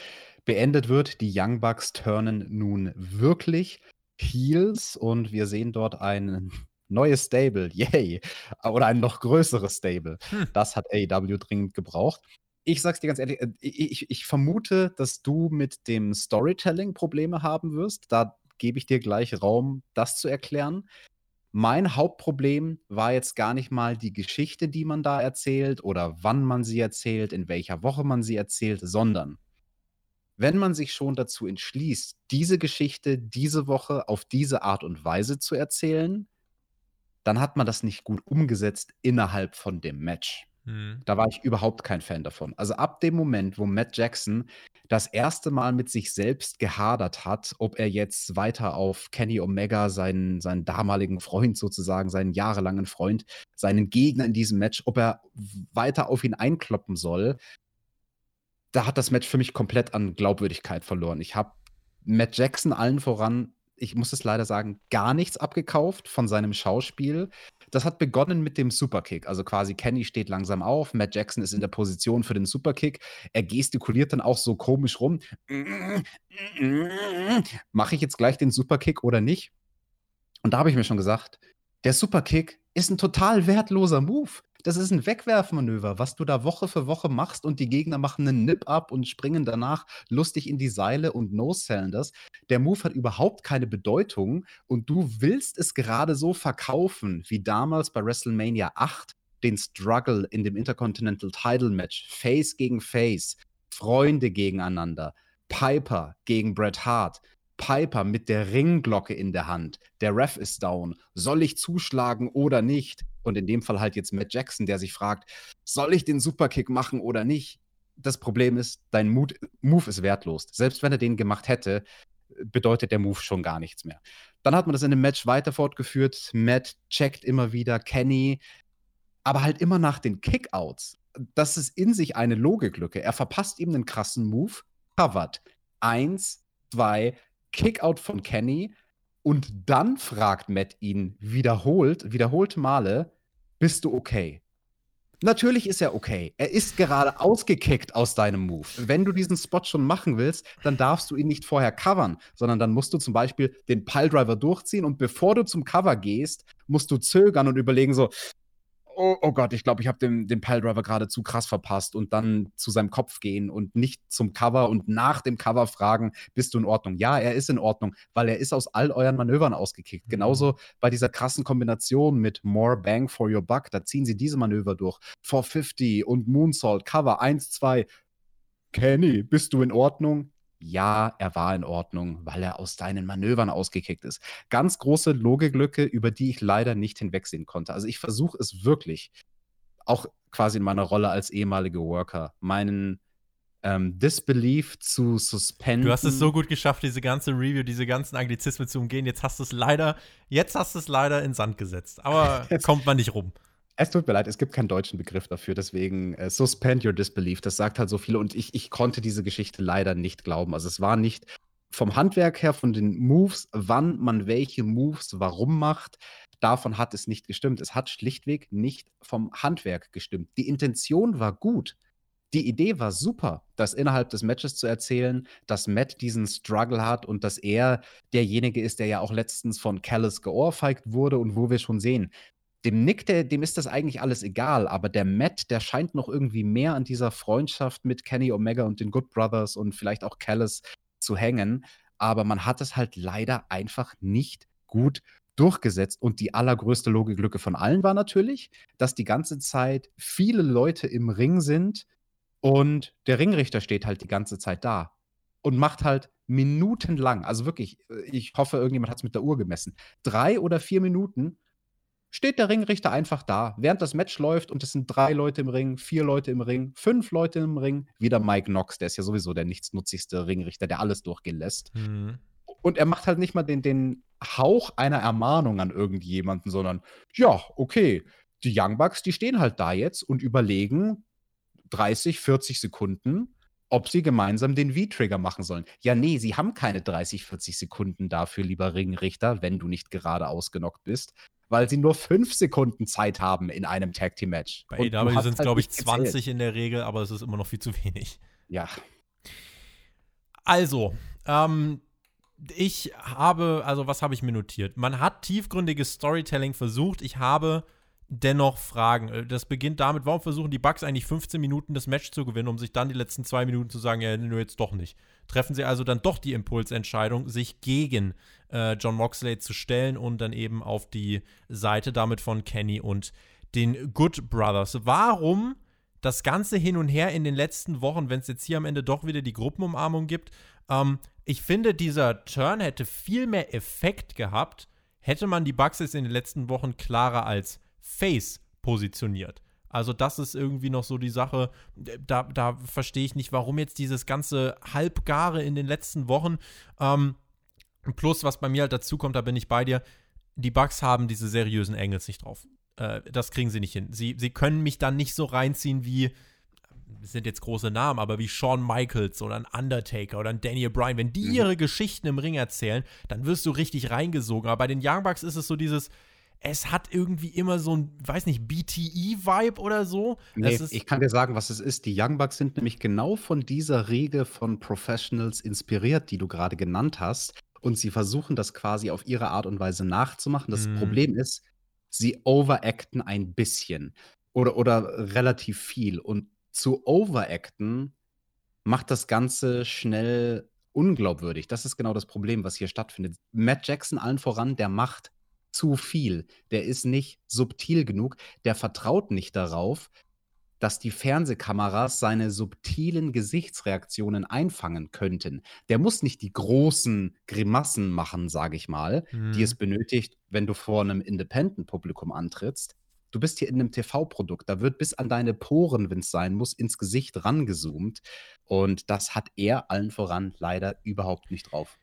beendet wird. Die Young Bucks turnen nun wirklich Heels und wir sehen dort ein neues Stable. Yay! Oder ein noch größeres Stable. Hm. Das hat AEW dringend gebraucht. Ich sag's dir ganz ehrlich, äh, ich, ich vermute, dass du mit dem Storytelling Probleme haben wirst. Da gebe ich dir gleich Raum, das zu erklären. Mein Hauptproblem war jetzt gar nicht mal die Geschichte, die man da erzählt oder wann man sie erzählt, in welcher Woche man sie erzählt, sondern wenn man sich schon dazu entschließt, diese Geschichte diese Woche auf diese Art und Weise zu erzählen, dann hat man das nicht gut umgesetzt innerhalb von dem Match. Mhm. Da war ich überhaupt kein Fan davon. Also ab dem Moment, wo Matt Jackson das erste Mal mit sich selbst gehadert hat, ob er jetzt weiter auf Kenny Omega, seinen, seinen damaligen Freund sozusagen, seinen jahrelangen Freund, seinen Gegner in diesem Match, ob er weiter auf ihn einkloppen soll, da hat das Match für mich komplett an Glaubwürdigkeit verloren. Ich habe Matt Jackson allen voran ich muss es leider sagen, gar nichts abgekauft von seinem Schauspiel. Das hat begonnen mit dem Superkick. Also quasi Kenny steht langsam auf, Matt Jackson ist in der Position für den Superkick. Er gestikuliert dann auch so komisch rum. Mache ich jetzt gleich den Superkick oder nicht? Und da habe ich mir schon gesagt, der Superkick ist ein total wertloser Move. Das ist ein Wegwerfmanöver, was du da Woche für Woche machst und die Gegner machen einen Nip-Up und springen danach lustig in die Seile und no-sellen das. Der Move hat überhaupt keine Bedeutung und du willst es gerade so verkaufen, wie damals bei WrestleMania 8 den Struggle in dem Intercontinental Title Match, Face gegen Face, Freunde gegeneinander, Piper gegen Bret Hart. Piper mit der Ringglocke in der Hand. Der Ref ist down. Soll ich zuschlagen oder nicht? Und in dem Fall halt jetzt Matt Jackson, der sich fragt, soll ich den Superkick machen oder nicht? Das Problem ist, dein Move, Move ist wertlos. Selbst wenn er den gemacht hätte, bedeutet der Move schon gar nichts mehr. Dann hat man das in dem Match weiter fortgeführt. Matt checkt immer wieder Kenny, aber halt immer nach den Kickouts. Das ist in sich eine Logiklücke. Er verpasst ihm einen krassen Move, covered. Eins, zwei, Kickout von Kenny und dann fragt Matt ihn wiederholt, wiederholte Male, bist du okay? Natürlich ist er okay. Er ist gerade ausgekickt aus deinem Move. Wenn du diesen Spot schon machen willst, dann darfst du ihn nicht vorher covern, sondern dann musst du zum Beispiel den Piledriver durchziehen und bevor du zum Cover gehst, musst du zögern und überlegen so, oh, oh Gott, ich glaube, ich habe den, den Piledriver gerade zu krass verpasst und dann zu seinem Kopf gehen und nicht zum Cover und nach dem Cover fragen, bist du in Ordnung? Ja, er ist in Ordnung, weil er ist aus all euren Manövern ausgekickt. Mhm. Genauso bei dieser krassen Kombination mit More Bang for Your Buck, da ziehen sie diese Manöver durch. 450 und Moonsault, Cover 1, 2. Kenny, bist du in Ordnung? Ja, er war in Ordnung, weil er aus deinen Manövern ausgekickt ist. Ganz große Logiklücke, über die ich leider nicht hinwegsehen konnte. Also ich versuche es wirklich, auch quasi in meiner Rolle als ehemaliger Worker, meinen ähm, Disbelief zu suspenden. Du hast es so gut geschafft, diese ganze Review, diese ganzen Anglizismen zu umgehen. Jetzt hast du es leider, jetzt hast du es leider in Sand gesetzt. Aber [LAUGHS] kommt man nicht rum. Es tut mir leid, es gibt keinen deutschen Begriff dafür, deswegen äh, suspend your disbelief. Das sagt halt so viele und ich, ich konnte diese Geschichte leider nicht glauben. Also es war nicht vom Handwerk her, von den Moves, wann man welche Moves warum macht, davon hat es nicht gestimmt. Es hat schlichtweg nicht vom Handwerk gestimmt. Die Intention war gut. Die Idee war super, das innerhalb des Matches zu erzählen, dass Matt diesen Struggle hat und dass er derjenige ist, der ja auch letztens von Callis geohrfeigt wurde und wo wir schon sehen, dem Nick, der, dem ist das eigentlich alles egal, aber der Matt, der scheint noch irgendwie mehr an dieser Freundschaft mit Kenny Omega und den Good Brothers und vielleicht auch Callis zu hängen. Aber man hat es halt leider einfach nicht gut durchgesetzt. Und die allergrößte Logiklücke von allen war natürlich, dass die ganze Zeit viele Leute im Ring sind, und der Ringrichter steht halt die ganze Zeit da und macht halt minutenlang, also wirklich, äh, ich hoffe, irgendjemand hat es mit der Uhr gemessen, drei oder vier Minuten steht der Ringrichter einfach da, während das Match läuft und es sind drei Leute im Ring, vier Leute im Ring, fünf Leute im Ring, wieder Mike Knox, der ist ja sowieso der nichtsnutzigste Ringrichter, der alles durchgehen lässt. Mhm. Und er macht halt nicht mal den, den Hauch einer Ermahnung an irgendjemanden, sondern ja, okay, die Young Bucks, die stehen halt da jetzt und überlegen, 30, 40 Sekunden, ob sie gemeinsam den V-Trigger machen sollen. Ja, nee, sie haben keine 30, 40 Sekunden dafür, lieber Ringrichter, wenn du nicht gerade ausgenockt bist, weil sie nur 5 Sekunden Zeit haben in einem Tag Team Match. Bei AW sind es, halt glaube ich, 20 gezählt. in der Regel, aber es ist immer noch viel zu wenig. Ja. Also, ähm, ich habe, also was habe ich mir notiert? Man hat tiefgründiges Storytelling versucht. Ich habe dennoch Fragen. Äh, das beginnt damit, warum versuchen die Bugs eigentlich 15 Minuten das Match zu gewinnen, um sich dann die letzten zwei Minuten zu sagen, ja, nur jetzt doch nicht. Treffen sie also dann doch die Impulsentscheidung, sich gegen äh, John Moxley zu stellen und dann eben auf die Seite damit von Kenny und den Good Brothers. Warum das Ganze hin und her in den letzten Wochen, wenn es jetzt hier am Ende doch wieder die Gruppenumarmung gibt? Ähm, ich finde, dieser Turn hätte viel mehr Effekt gehabt, hätte man die Bugs jetzt in den letzten Wochen klarer als Face positioniert. Also das ist irgendwie noch so die Sache, da, da verstehe ich nicht, warum jetzt dieses ganze Halbgare in den letzten Wochen. Ähm, plus, was bei mir halt dazu kommt, da bin ich bei dir, die Bugs haben diese seriösen Engels nicht drauf. Äh, das kriegen sie nicht hin. Sie, sie können mich dann nicht so reinziehen wie, sind jetzt große Namen, aber wie Shawn Michaels oder ein Undertaker oder ein Daniel Bryan. Wenn die mhm. ihre Geschichten im Ring erzählen, dann wirst du richtig reingesogen. Aber bei den Young Bucks ist es so dieses, es hat irgendwie immer so ein, weiß nicht, BTE-Vibe oder so. Nee, ich kann dir sagen, was es ist. Die Young Bucks sind nämlich genau von dieser Regel von Professionals inspiriert, die du gerade genannt hast. Und sie versuchen das quasi auf ihre Art und Weise nachzumachen. Das mhm. Problem ist, sie overacten ein bisschen oder, oder relativ viel. Und zu overacten macht das Ganze schnell unglaubwürdig. Das ist genau das Problem, was hier stattfindet. Matt Jackson allen voran, der macht zu viel. Der ist nicht subtil genug. Der vertraut nicht darauf, dass die Fernsehkameras seine subtilen Gesichtsreaktionen einfangen könnten. Der muss nicht die großen Grimassen machen, sage ich mal, mhm. die es mhm. benötigt, wenn du vor einem Independent-Publikum antrittst. Du bist hier in einem TV-Produkt. Da wird bis an deine Poren, wenn es sein muss, ins Gesicht rangezoomt. Und das hat er allen voran leider überhaupt nicht drauf.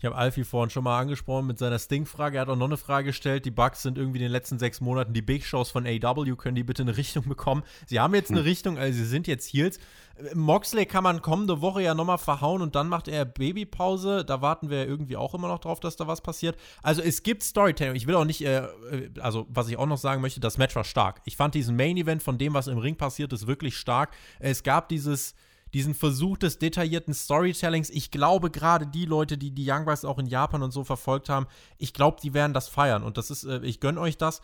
Ich habe Alfie vorhin schon mal angesprochen mit seiner Sting-Frage. Er hat auch noch eine Frage gestellt. Die Bugs sind irgendwie in den letzten sechs Monaten die Big Shows von AW. Können die bitte eine Richtung bekommen? Sie haben jetzt eine hm. Richtung, also sie sind jetzt Heels. Moxley kann man kommende Woche ja nochmal verhauen und dann macht er Babypause. Da warten wir irgendwie auch immer noch drauf, dass da was passiert. Also es gibt Storytelling. Ich will auch nicht, äh, äh, also was ich auch noch sagen möchte, das Match war stark. Ich fand diesen Main-Event von dem, was im Ring passiert ist, wirklich stark. Es gab dieses diesen Versuch des detaillierten Storytellings. Ich glaube, gerade die Leute, die die Young Bucks auch in Japan und so verfolgt haben, ich glaube, die werden das feiern. Und das ist, äh, ich gönne euch das.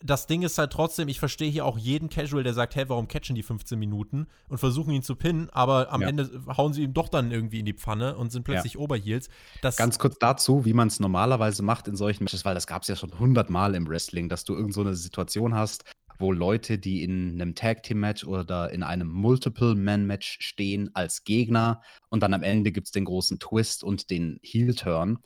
Das Ding ist halt trotzdem, ich verstehe hier auch jeden Casual, der sagt, hey, warum catchen die 15 Minuten und versuchen ihn zu pinnen, aber am ja. Ende hauen sie ihm doch dann irgendwie in die Pfanne und sind plötzlich ja. Oberheels. Das Ganz kurz dazu, wie man es normalerweise macht in solchen Matches, weil das gab es ja schon hundertmal im Wrestling, dass du irgend so eine Situation hast, wo Leute, die in einem Tag Team Match oder in einem Multiple Man Match stehen als Gegner und dann am Ende gibt es den großen Twist und den Heel Turn.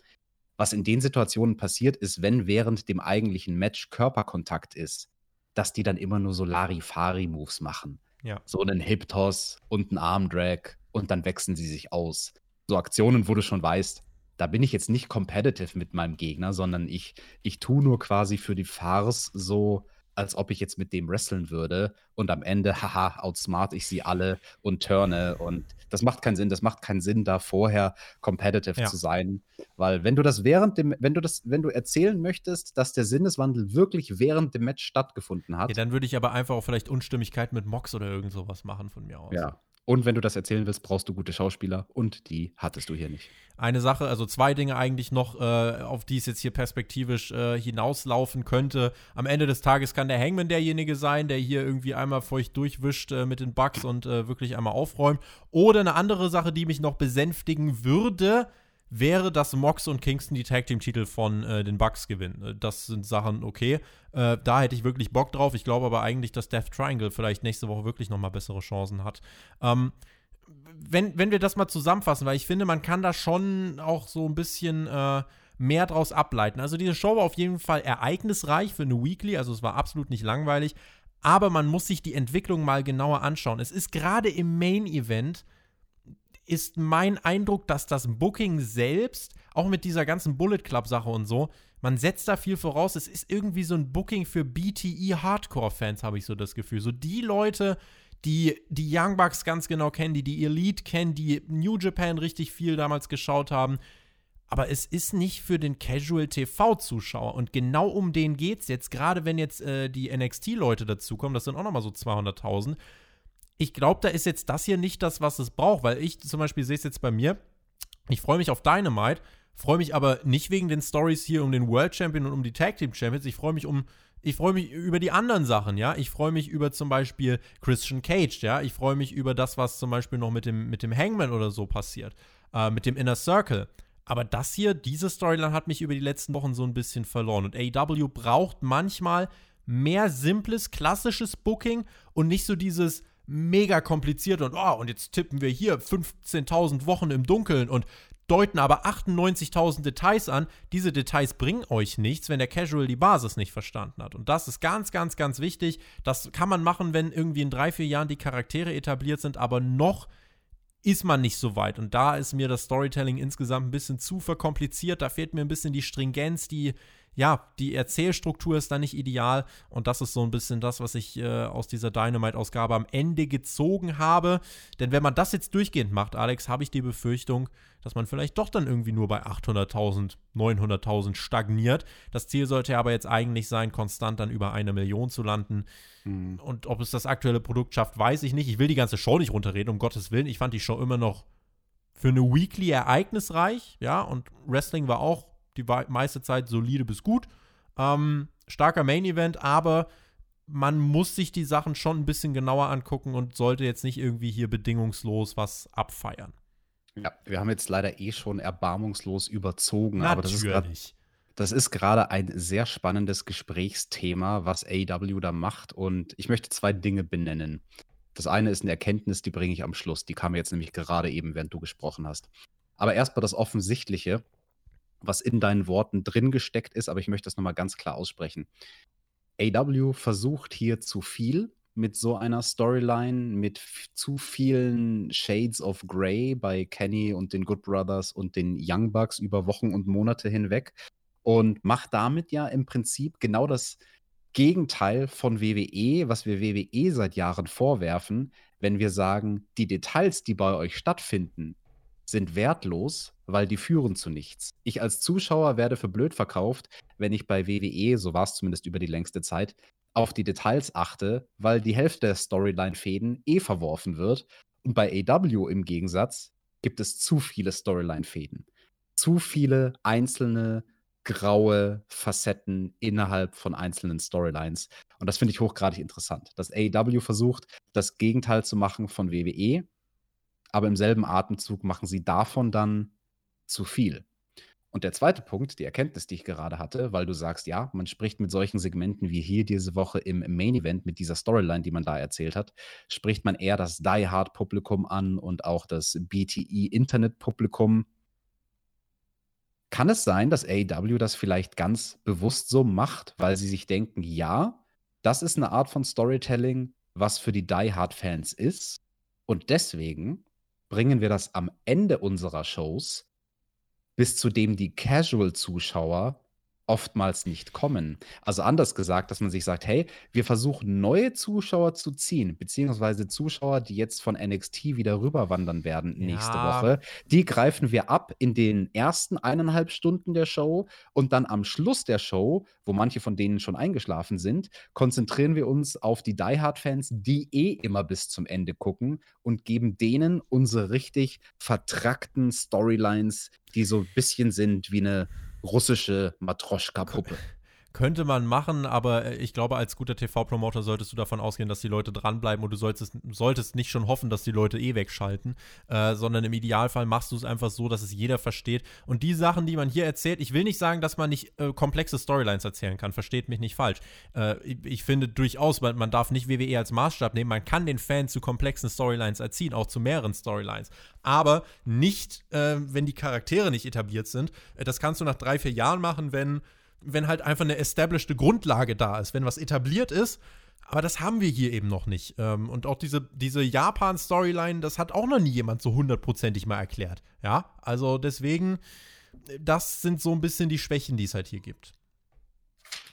Was in den Situationen passiert ist, wenn während dem eigentlichen Match Körperkontakt ist, dass die dann immer nur so Larifari-Moves machen. Ja. So einen Hip-Toss und einen Arm-Drag und dann wechseln sie sich aus. So Aktionen, wo du schon weißt, da bin ich jetzt nicht competitive mit meinem Gegner, sondern ich, ich tue nur quasi für die Farce so, als ob ich jetzt mit dem wresteln würde und am Ende, haha, outsmart ich sie alle und turne und das macht keinen Sinn. Das macht keinen Sinn, da vorher competitive ja. zu sein, weil wenn du das während dem, wenn du das, wenn du erzählen möchtest, dass der Sinneswandel wirklich während dem Match stattgefunden hat. Ja, dann würde ich aber einfach auch vielleicht Unstimmigkeit mit Mox oder irgend sowas machen von mir aus. Ja, und wenn du das erzählen willst, brauchst du gute Schauspieler und die hattest du hier nicht. Eine Sache, also zwei Dinge eigentlich noch, äh, auf die es jetzt hier perspektivisch äh, hinauslaufen könnte. Am Ende des Tages kann der Hangman derjenige sein, der hier irgendwie einmal feucht durchwischt äh, mit den Bugs und äh, wirklich einmal aufräumt. Oder eine andere Sache, die mich noch besänftigen würde, wäre, dass Mox und Kingston die Tag Team Titel von äh, den Bucks gewinnen. Äh, das sind Sachen okay. Äh, da hätte ich wirklich Bock drauf. Ich glaube aber eigentlich, dass Death Triangle vielleicht nächste Woche wirklich noch mal bessere Chancen hat. Ähm, wenn, wenn wir das mal zusammenfassen, weil ich finde, man kann da schon auch so ein bisschen äh, mehr draus ableiten. Also diese Show war auf jeden Fall ereignisreich für eine Weekly, also es war absolut nicht langweilig, aber man muss sich die Entwicklung mal genauer anschauen. Es ist gerade im Main Event ist mein Eindruck, dass das Booking selbst, auch mit dieser ganzen Bullet Club-Sache und so, man setzt da viel voraus. Es ist irgendwie so ein Booking für BTE-Hardcore-Fans, habe ich so das Gefühl. So die Leute, die die Young Bucks ganz genau kennen, die die Elite kennen, die New Japan richtig viel damals geschaut haben. Aber es ist nicht für den Casual TV-Zuschauer. Und genau um den geht es jetzt. Gerade wenn jetzt äh, die NXT-Leute dazukommen, das sind auch nochmal so 200.000 ich glaube, da ist jetzt das hier nicht das, was es braucht, weil ich zum Beispiel sehe es jetzt bei mir. Ich freue mich auf Dynamite, freue mich aber nicht wegen den Stories hier um den World Champion und um die Tag Team Champions. Ich freue mich um, ich freue mich über die anderen Sachen, ja. Ich freue mich über zum Beispiel Christian Cage, ja. Ich freue mich über das, was zum Beispiel noch mit dem, mit dem Hangman oder so passiert, äh, mit dem Inner Circle. Aber das hier, diese Storyline hat mich über die letzten Wochen so ein bisschen verloren. Und AEW braucht manchmal mehr simples, klassisches Booking und nicht so dieses, mega kompliziert und oh, und jetzt tippen wir hier 15.000 Wochen im Dunkeln und deuten aber 98.000 Details an. Diese Details bringen euch nichts, wenn der Casual die Basis nicht verstanden hat. Und das ist ganz, ganz, ganz wichtig. Das kann man machen, wenn irgendwie in drei, vier Jahren die Charaktere etabliert sind, aber noch ist man nicht so weit. Und da ist mir das Storytelling insgesamt ein bisschen zu verkompliziert. Da fehlt mir ein bisschen die Stringenz, die ja, die Erzählstruktur ist da nicht ideal und das ist so ein bisschen das, was ich äh, aus dieser Dynamite-Ausgabe am Ende gezogen habe. Denn wenn man das jetzt durchgehend macht, Alex, habe ich die Befürchtung, dass man vielleicht doch dann irgendwie nur bei 800.000, 900.000 stagniert. Das Ziel sollte aber jetzt eigentlich sein, konstant dann über eine Million zu landen. Mhm. Und ob es das aktuelle Produkt schafft, weiß ich nicht. Ich will die ganze Show nicht runterreden, um Gottes Willen. Ich fand die Show immer noch für eine Weekly ereignisreich, ja, und Wrestling war auch die meiste Zeit solide bis gut. Ähm, starker Main Event, aber man muss sich die Sachen schon ein bisschen genauer angucken und sollte jetzt nicht irgendwie hier bedingungslos was abfeiern. Ja, wir haben jetzt leider eh schon erbarmungslos überzogen, Natürlich. aber das ist grad, das ist gerade ein sehr spannendes Gesprächsthema, was AW da macht und ich möchte zwei Dinge benennen. Das eine ist eine Erkenntnis, die bringe ich am Schluss. Die kam jetzt nämlich gerade eben, während du gesprochen hast. Aber erstmal das Offensichtliche was in deinen Worten drin gesteckt ist, aber ich möchte das nochmal ganz klar aussprechen. AW versucht hier zu viel mit so einer Storyline, mit zu vielen Shades of Grey bei Kenny und den Good Brothers und den Young Bucks über Wochen und Monate hinweg und macht damit ja im Prinzip genau das Gegenteil von WWE, was wir WWE seit Jahren vorwerfen, wenn wir sagen, die Details, die bei euch stattfinden, sind wertlos, weil die führen zu nichts. Ich als Zuschauer werde für blöd verkauft, wenn ich bei WWE, so war es zumindest über die längste Zeit, auf die Details achte, weil die Hälfte der Storyline-Fäden eh verworfen wird. Und bei AW im Gegensatz gibt es zu viele Storyline-Fäden. Zu viele einzelne graue Facetten innerhalb von einzelnen Storylines. Und das finde ich hochgradig interessant, dass AEW versucht, das Gegenteil zu machen von WWE, aber im selben Atemzug machen sie davon dann zu viel. Und der zweite Punkt, die Erkenntnis, die ich gerade hatte, weil du sagst, ja, man spricht mit solchen Segmenten wie hier diese Woche im Main Event mit dieser Storyline, die man da erzählt hat, spricht man eher das Die Hard Publikum an und auch das BTE Internet Publikum. Kann es sein, dass AEW das vielleicht ganz bewusst so macht, weil sie sich denken, ja, das ist eine Art von Storytelling, was für die Die Hard Fans ist und deswegen bringen wir das am Ende unserer Shows, bis zu dem die Casual-Zuschauer oftmals nicht kommen. Also anders gesagt, dass man sich sagt, hey, wir versuchen neue Zuschauer zu ziehen, beziehungsweise Zuschauer, die jetzt von NXT wieder rüberwandern werden nächste ja. Woche. Die greifen wir ab in den ersten eineinhalb Stunden der Show und dann am Schluss der Show, wo manche von denen schon eingeschlafen sind, konzentrieren wir uns auf die Die Hard-Fans, die eh immer bis zum Ende gucken und geben denen unsere richtig vertrackten Storylines, die so ein bisschen sind wie eine russische Matroschka-Puppe. [LAUGHS] Könnte man machen, aber äh, ich glaube, als guter TV-Promoter solltest du davon ausgehen, dass die Leute dranbleiben und du solltest, solltest nicht schon hoffen, dass die Leute eh wegschalten, äh, sondern im Idealfall machst du es einfach so, dass es jeder versteht. Und die Sachen, die man hier erzählt, ich will nicht sagen, dass man nicht äh, komplexe Storylines erzählen kann, versteht mich nicht falsch. Äh, ich, ich, finde durchaus, man, man darf nicht WWE als Maßstab nehmen, man kann den Fan zu komplexen Storylines erziehen, auch zu mehreren Storylines. Aber nicht, äh, wenn die Charaktere nicht etabliert sind. Äh, das kannst du nach drei, vier Jahren machen, wenn wenn halt einfach eine established Grundlage da ist, wenn was etabliert ist. Aber das haben wir hier eben noch nicht. Ähm, und auch diese, diese Japan-Storyline, das hat auch noch nie jemand so hundertprozentig mal erklärt. Ja, also deswegen, das sind so ein bisschen die Schwächen, die es halt hier gibt.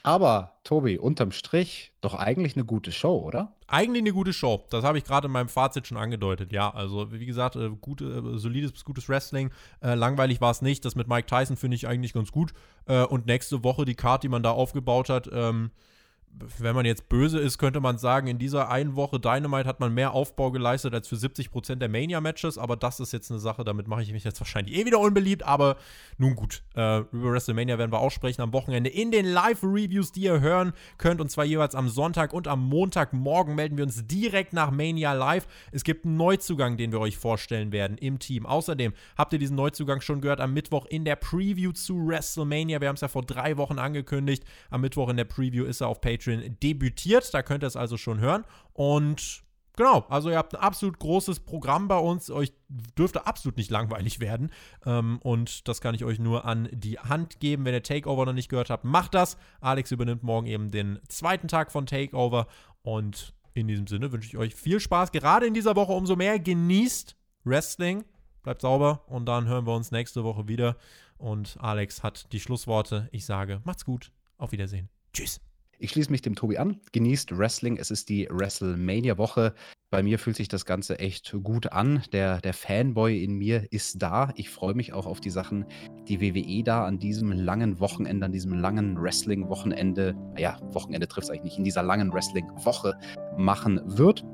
Aber, Tobi, unterm Strich doch eigentlich eine gute Show, oder? Eigentlich eine gute Show. Das habe ich gerade in meinem Fazit schon angedeutet. Ja, also wie gesagt, äh, gute, äh, solides bis gutes Wrestling. Äh, langweilig war es nicht. Das mit Mike Tyson finde ich eigentlich ganz gut. Und nächste Woche die Karte, die man da aufgebaut hat, ähm, wenn man jetzt böse ist, könnte man sagen, in dieser einen Woche Dynamite hat man mehr Aufbau geleistet als für 70% der Mania-Matches, aber das ist jetzt eine Sache, damit mache ich mich jetzt wahrscheinlich eh wieder unbeliebt, aber nun gut. Äh, über WrestleMania werden wir auch sprechen am Wochenende in den Live-Reviews, die ihr hören könnt, und zwar jeweils am Sonntag und am Montagmorgen melden wir uns direkt nach Mania live. Es gibt einen Neuzugang, den wir euch vorstellen werden im Team. Außerdem habt ihr diesen Neuzugang schon gehört am Mittwoch in der Preview zu WrestleMania. Wir haben es ja vor drei Wochen angekündigt. Am Mittwoch in der Preview ist er auf Patreon Patreon debütiert. Da könnt ihr es also schon hören. Und Genau, also ihr habt ein absolut großes Programm bei uns. Euch dürfte absolut nicht langweilig werden. Ähm, und das kann ich euch nur an die Hand geben. Wenn ihr Takeover noch nicht gehört habt, macht das. Alex übernimmt morgen eben den zweiten Tag von Takeover. Und in diesem Sinne wünsche ich euch viel Spaß. Gerade in dieser Woche umso mehr. Genießt Wrestling. Bleibt sauber. Und dann hören wir uns nächste Woche wieder. Und Alex hat die Schlussworte. Ich sage, macht's gut. Auf Wiedersehen. Tschüss. Ich schließe mich dem Tobi an. Genießt Wrestling. Es ist die WrestleMania-Woche. Bei mir fühlt sich das Ganze echt gut an. Der, der Fanboy in mir ist da. Ich freue mich auch auf die Sachen, die WWE da an diesem langen Wochenende, an diesem langen Wrestling-Wochenende, ja, Wochenende trifft es eigentlich nicht, in dieser langen Wrestling-Woche machen wird.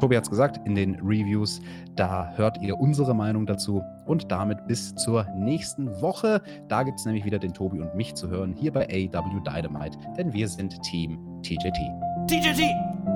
Tobi hat es gesagt in den Reviews. Da hört ihr unsere Meinung dazu. Und damit bis zur nächsten Woche. Da gibt es nämlich wieder den Tobi und mich zu hören hier bei AW Dynamite. Denn wir sind Team TJT. TJT!